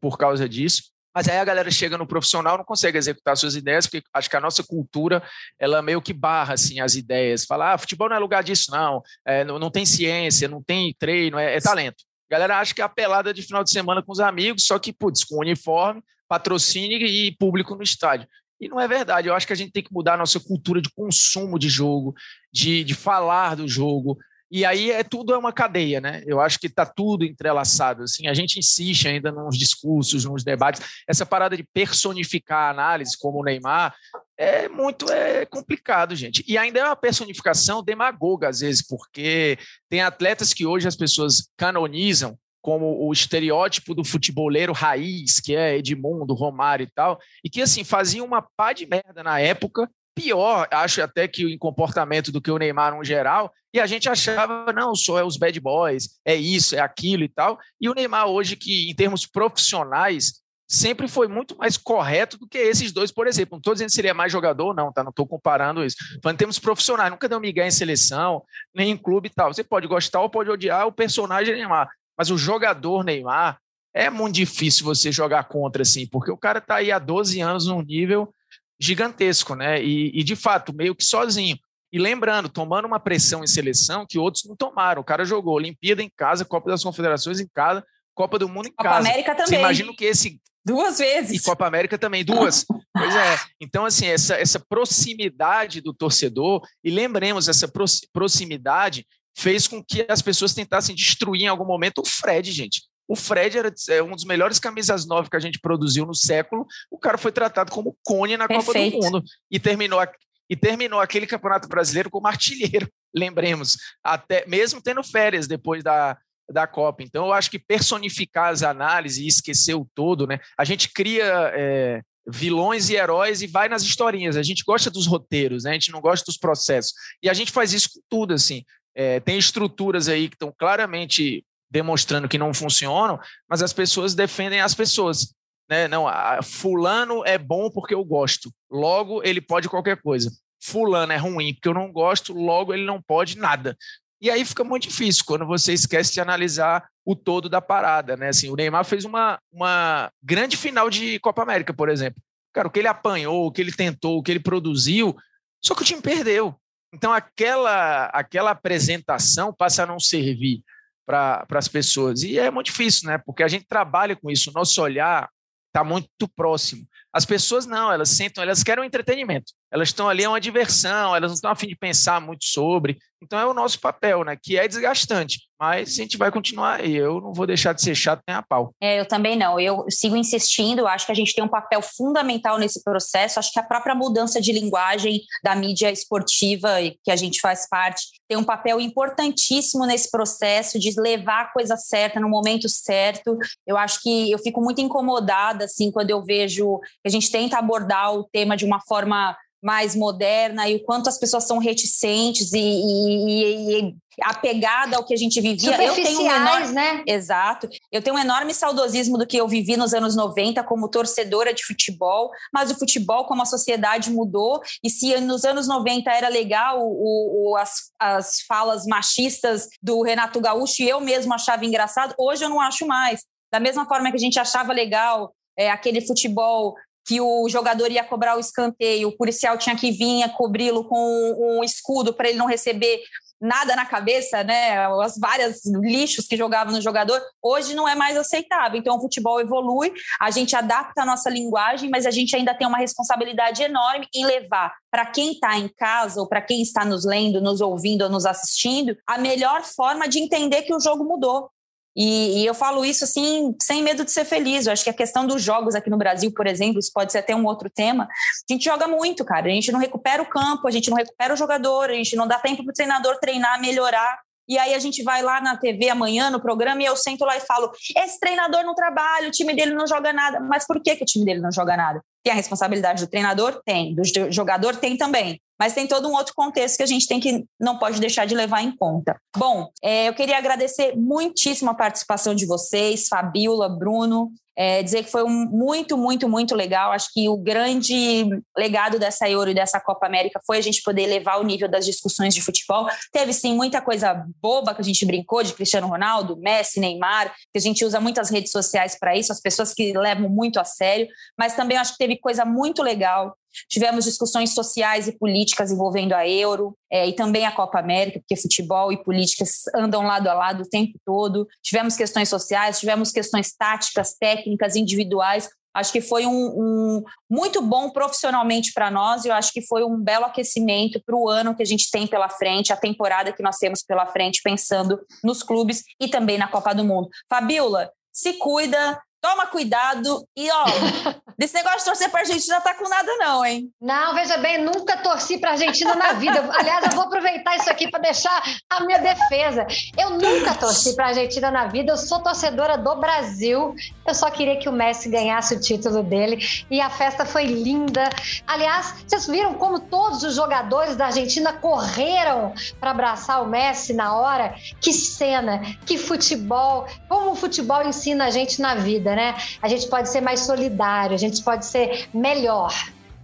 C: por causa disso. Mas aí a galera chega no profissional não consegue executar suas ideias, porque acho que a nossa cultura, ela meio que barra assim, as ideias. Fala, ah, futebol não é lugar disso, não. É, não, não, tem ciência, não tem treino, é, é talento. A galera acha que é a pelada de final de semana com os amigos, só que, putz, com uniforme, patrocínio e público no estádio. E não é verdade. Eu acho que a gente tem que mudar a nossa cultura de consumo de jogo, de, de falar do jogo, e aí é tudo é uma cadeia, né? Eu acho que está tudo entrelaçado. Assim, a gente insiste ainda nos discursos, nos debates. Essa parada de personificar a análise, como o Neymar, é muito é complicado, gente. E ainda é uma personificação demagoga, às vezes, porque tem atletas que hoje as pessoas canonizam como o estereótipo do futeboleiro raiz, que é Edmundo, Romário e tal, e que assim faziam uma pá de merda na época pior, acho até que em comportamento do que o Neymar no geral, e a gente achava, não, só é os bad boys, é isso, é aquilo e tal. E o Neymar hoje, que em termos profissionais, sempre foi muito mais correto do que esses dois, por exemplo. Não estou dizendo se ele é mais jogador, não, tá? Não estou comparando isso. Falando em termos profissionais, nunca deu migué em seleção, nem em clube e tal. Você pode gostar ou pode odiar o personagem Neymar, mas o jogador Neymar é muito difícil você jogar contra, assim, porque o cara está aí há 12 anos num nível gigantesco, né? E, e, de fato, meio que sozinho. E lembrando, tomando uma pressão em seleção que outros não tomaram. O cara jogou Olimpíada em casa, Copa das Confederações em casa, Copa do Mundo em
A: Copa
C: casa.
A: Copa América também.
C: Você imagina que esse.
A: Duas vezes.
C: E Copa América também, duas. pois é. Então, assim, essa, essa proximidade do torcedor, e lembremos, essa proximidade fez com que as pessoas tentassem destruir em algum momento o Fred, gente. O Fred era é, um dos melhores camisas nove que a gente produziu no século. O cara foi tratado como cone na Perfeito. Copa do Mundo e terminou, e terminou aquele campeonato brasileiro como artilheiro. Lembremos, até mesmo tendo férias depois da, da Copa. Então, eu acho que personificar as análises e esquecer o todo, né? A gente cria é, vilões e heróis e vai nas historinhas. A gente gosta dos roteiros, né? A gente não gosta dos processos. E a gente faz isso com tudo, assim. É, tem estruturas aí que estão claramente demonstrando que não funcionam, mas as pessoas defendem as pessoas. Né? Não, a, fulano é bom porque eu gosto, logo ele pode qualquer coisa. Fulano é ruim porque eu não gosto, logo ele não pode nada. E aí fica muito difícil quando você esquece de analisar o todo da parada, né? Assim, o Neymar fez uma, uma grande final de Copa América, por exemplo. Cara, o que ele apanhou, o que ele tentou, o que ele produziu, só que o time perdeu. Então aquela aquela apresentação passa a não servir para as pessoas. E é muito difícil, né? Porque a gente trabalha com isso, o nosso olhar está muito próximo. As pessoas não, elas sentam, elas querem um entretenimento. Elas estão ali, é uma diversão, elas não estão a fim de pensar muito sobre. Então é o nosso papel, né? Que é desgastante. Mas a gente vai continuar e eu não vou deixar de ser chato nem a pau.
A: É, eu também não. Eu sigo insistindo, acho que a gente tem um papel fundamental nesse processo. Acho que a própria mudança de linguagem da mídia esportiva que a gente faz parte tem um papel importantíssimo nesse processo de levar a coisa certa no momento certo. Eu acho que eu fico muito incomodada assim quando eu vejo que a gente tenta abordar o tema de uma forma mais moderna e o quanto as pessoas são reticentes e, e, e apegada ao que a gente vivia.
B: Eu tenho um enorme, né?
A: Exato. Eu tenho um enorme saudosismo do que eu vivi nos anos 90 como torcedora de futebol, mas o futebol, como a sociedade mudou, e se nos anos 90 era legal o, o, as, as falas machistas do Renato Gaúcho e eu mesmo achava engraçado, hoje eu não acho mais. Da mesma forma que a gente achava legal é, aquele futebol que o jogador ia cobrar o escanteio, o policial tinha que vir cobri-lo com um escudo para ele não receber nada na cabeça, né? As várias lixos que jogavam no jogador, hoje não é mais aceitável. Então o futebol evolui, a gente adapta a nossa linguagem, mas a gente ainda tem uma responsabilidade enorme em levar para quem está em casa ou para quem está nos lendo, nos ouvindo ou nos assistindo, a melhor forma de entender que o jogo mudou. E, e, eu falo isso assim, sem medo de ser feliz. Eu acho que a questão dos jogos aqui no Brasil, por exemplo, isso pode ser até um outro tema. A gente joga muito, cara. A gente não recupera o campo, a gente não recupera o jogador, a gente não dá tempo para o treinador treinar, melhorar. E aí a gente vai lá na TV amanhã, no programa, e eu sento lá e falo: esse treinador não trabalha, o time dele não joga nada. Mas por que, que o time dele não joga nada? Tem a responsabilidade do treinador? Tem. Do jogador? Tem também. Mas tem todo um outro contexto que a gente tem que não pode deixar de levar em conta. Bom, é, eu queria agradecer muitíssimo a participação de vocês, Fabiola, Bruno. É, dizer que foi um muito, muito, muito legal. Acho que o grande legado dessa Euro e dessa Copa América foi a gente poder levar o nível das discussões de futebol. Teve sim muita coisa boba que a gente brincou de Cristiano Ronaldo, Messi, Neymar, que a gente usa muitas redes sociais para isso, as pessoas que levam muito a sério, mas também acho que teve coisa muito legal Tivemos discussões sociais e políticas envolvendo a Euro é, e também a Copa América, porque futebol e políticas andam lado a lado o tempo todo. Tivemos questões sociais, tivemos questões táticas, técnicas, individuais. Acho que foi um, um muito bom profissionalmente para nós e eu acho que foi um belo aquecimento para o ano que a gente tem pela frente, a temporada que nós temos pela frente, pensando nos clubes e também na Copa do Mundo. Fabiola, se cuida, Toma cuidado e, ó, desse negócio de torcer pra Argentina tá com nada, não, hein?
B: Não, veja bem, nunca torci pra Argentina na vida. Aliás, eu vou aproveitar isso aqui para deixar a minha defesa. Eu nunca torci pra Argentina na vida, eu sou torcedora do Brasil. Eu só queria que o Messi ganhasse o título dele e a festa foi linda. Aliás, vocês viram como todos os jogadores da Argentina correram para abraçar o Messi na hora? Que cena, que futebol, como o futebol ensina a gente na vida, né? A gente pode ser mais solidário, a gente pode ser melhor.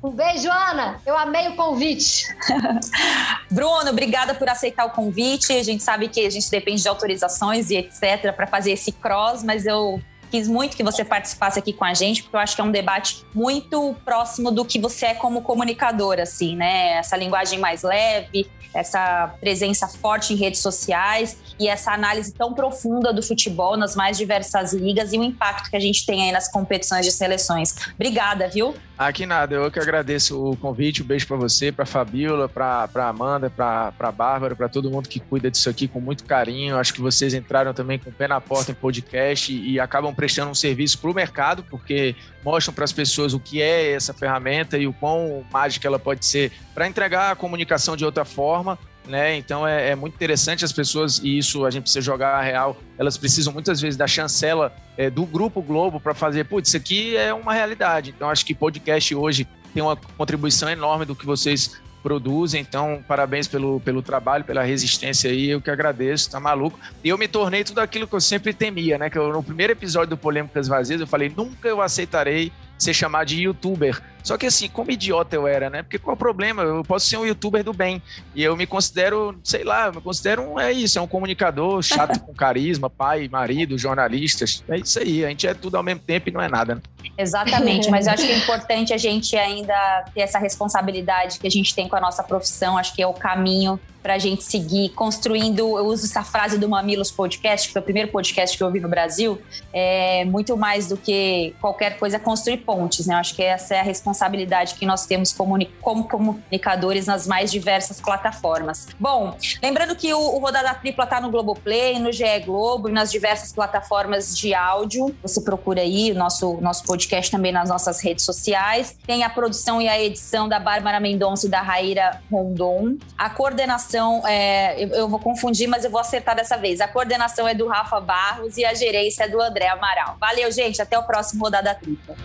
B: Um beijo, Ana. Eu amei o convite.
A: Bruno, obrigada por aceitar o convite. A gente sabe que a gente depende de autorizações e etc. para fazer esse cross, mas eu quis muito que você participasse aqui com a gente, porque eu acho que é um debate muito próximo do que você é como comunicador, assim, né? Essa linguagem mais leve, essa presença forte em redes sociais e essa análise tão profunda do futebol nas mais diversas ligas e o impacto que a gente tem aí nas competições de seleções. Obrigada, viu?
C: Aqui nada, eu que agradeço o convite, um beijo para você, para Fabiola, para Amanda, para Bárbara, para todo mundo que cuida disso aqui com muito carinho. Acho que vocês entraram também com o pé na porta em podcast e, e acabam prestando um serviço para o mercado, porque mostram para as pessoas o que é essa ferramenta e o quão mágica ela pode ser para entregar a comunicação de outra forma né? Então é, é, muito interessante as pessoas, e isso a gente precisa jogar a real, elas precisam muitas vezes da chancela é, do Grupo Globo para fazer, putz, isso aqui é uma realidade. Então acho que podcast hoje tem uma contribuição enorme do que vocês produzem, então parabéns pelo, pelo trabalho, pela resistência aí, eu que agradeço, tá maluco. E eu me tornei tudo aquilo que eu sempre temia, né? Que eu, no primeiro episódio do Polêmicas Vazias eu falei, nunca eu aceitarei ser chamado de youtuber. Só que assim, como idiota eu era, né? Porque qual é o problema? Eu posso ser um youtuber do bem. E eu me considero, sei lá, eu me considero um, é isso, é um comunicador chato com carisma, pai, marido, jornalistas. É isso aí, a gente é tudo ao mesmo tempo e não é nada, né?
A: Exatamente, mas eu acho que é importante a gente ainda ter essa responsabilidade que a gente tem com a nossa profissão, acho que é o caminho para a gente seguir construindo. Eu uso essa frase do Mamilos Podcast, que foi o primeiro podcast que eu ouvi no Brasil. É muito mais do que qualquer coisa construir pontes, né? Eu acho que essa é a responsabilidade que nós temos como comunicadores nas mais diversas plataformas. Bom, lembrando que o, o Rodada Tripla está no Globoplay, no GE Globo e nas diversas plataformas de áudio. Você procura aí o nosso, nosso podcast também nas nossas redes sociais. Tem a produção e a edição da Bárbara Mendonça e da Raíra Rondon. A coordenação coordenação, é, eu, eu, vou confundir, mas eu vou acertar dessa vez. A coordenação é do Rafa Barros e a gerência é do André Amaral. Valeu, gente. Até o próximo Rodada Tripla.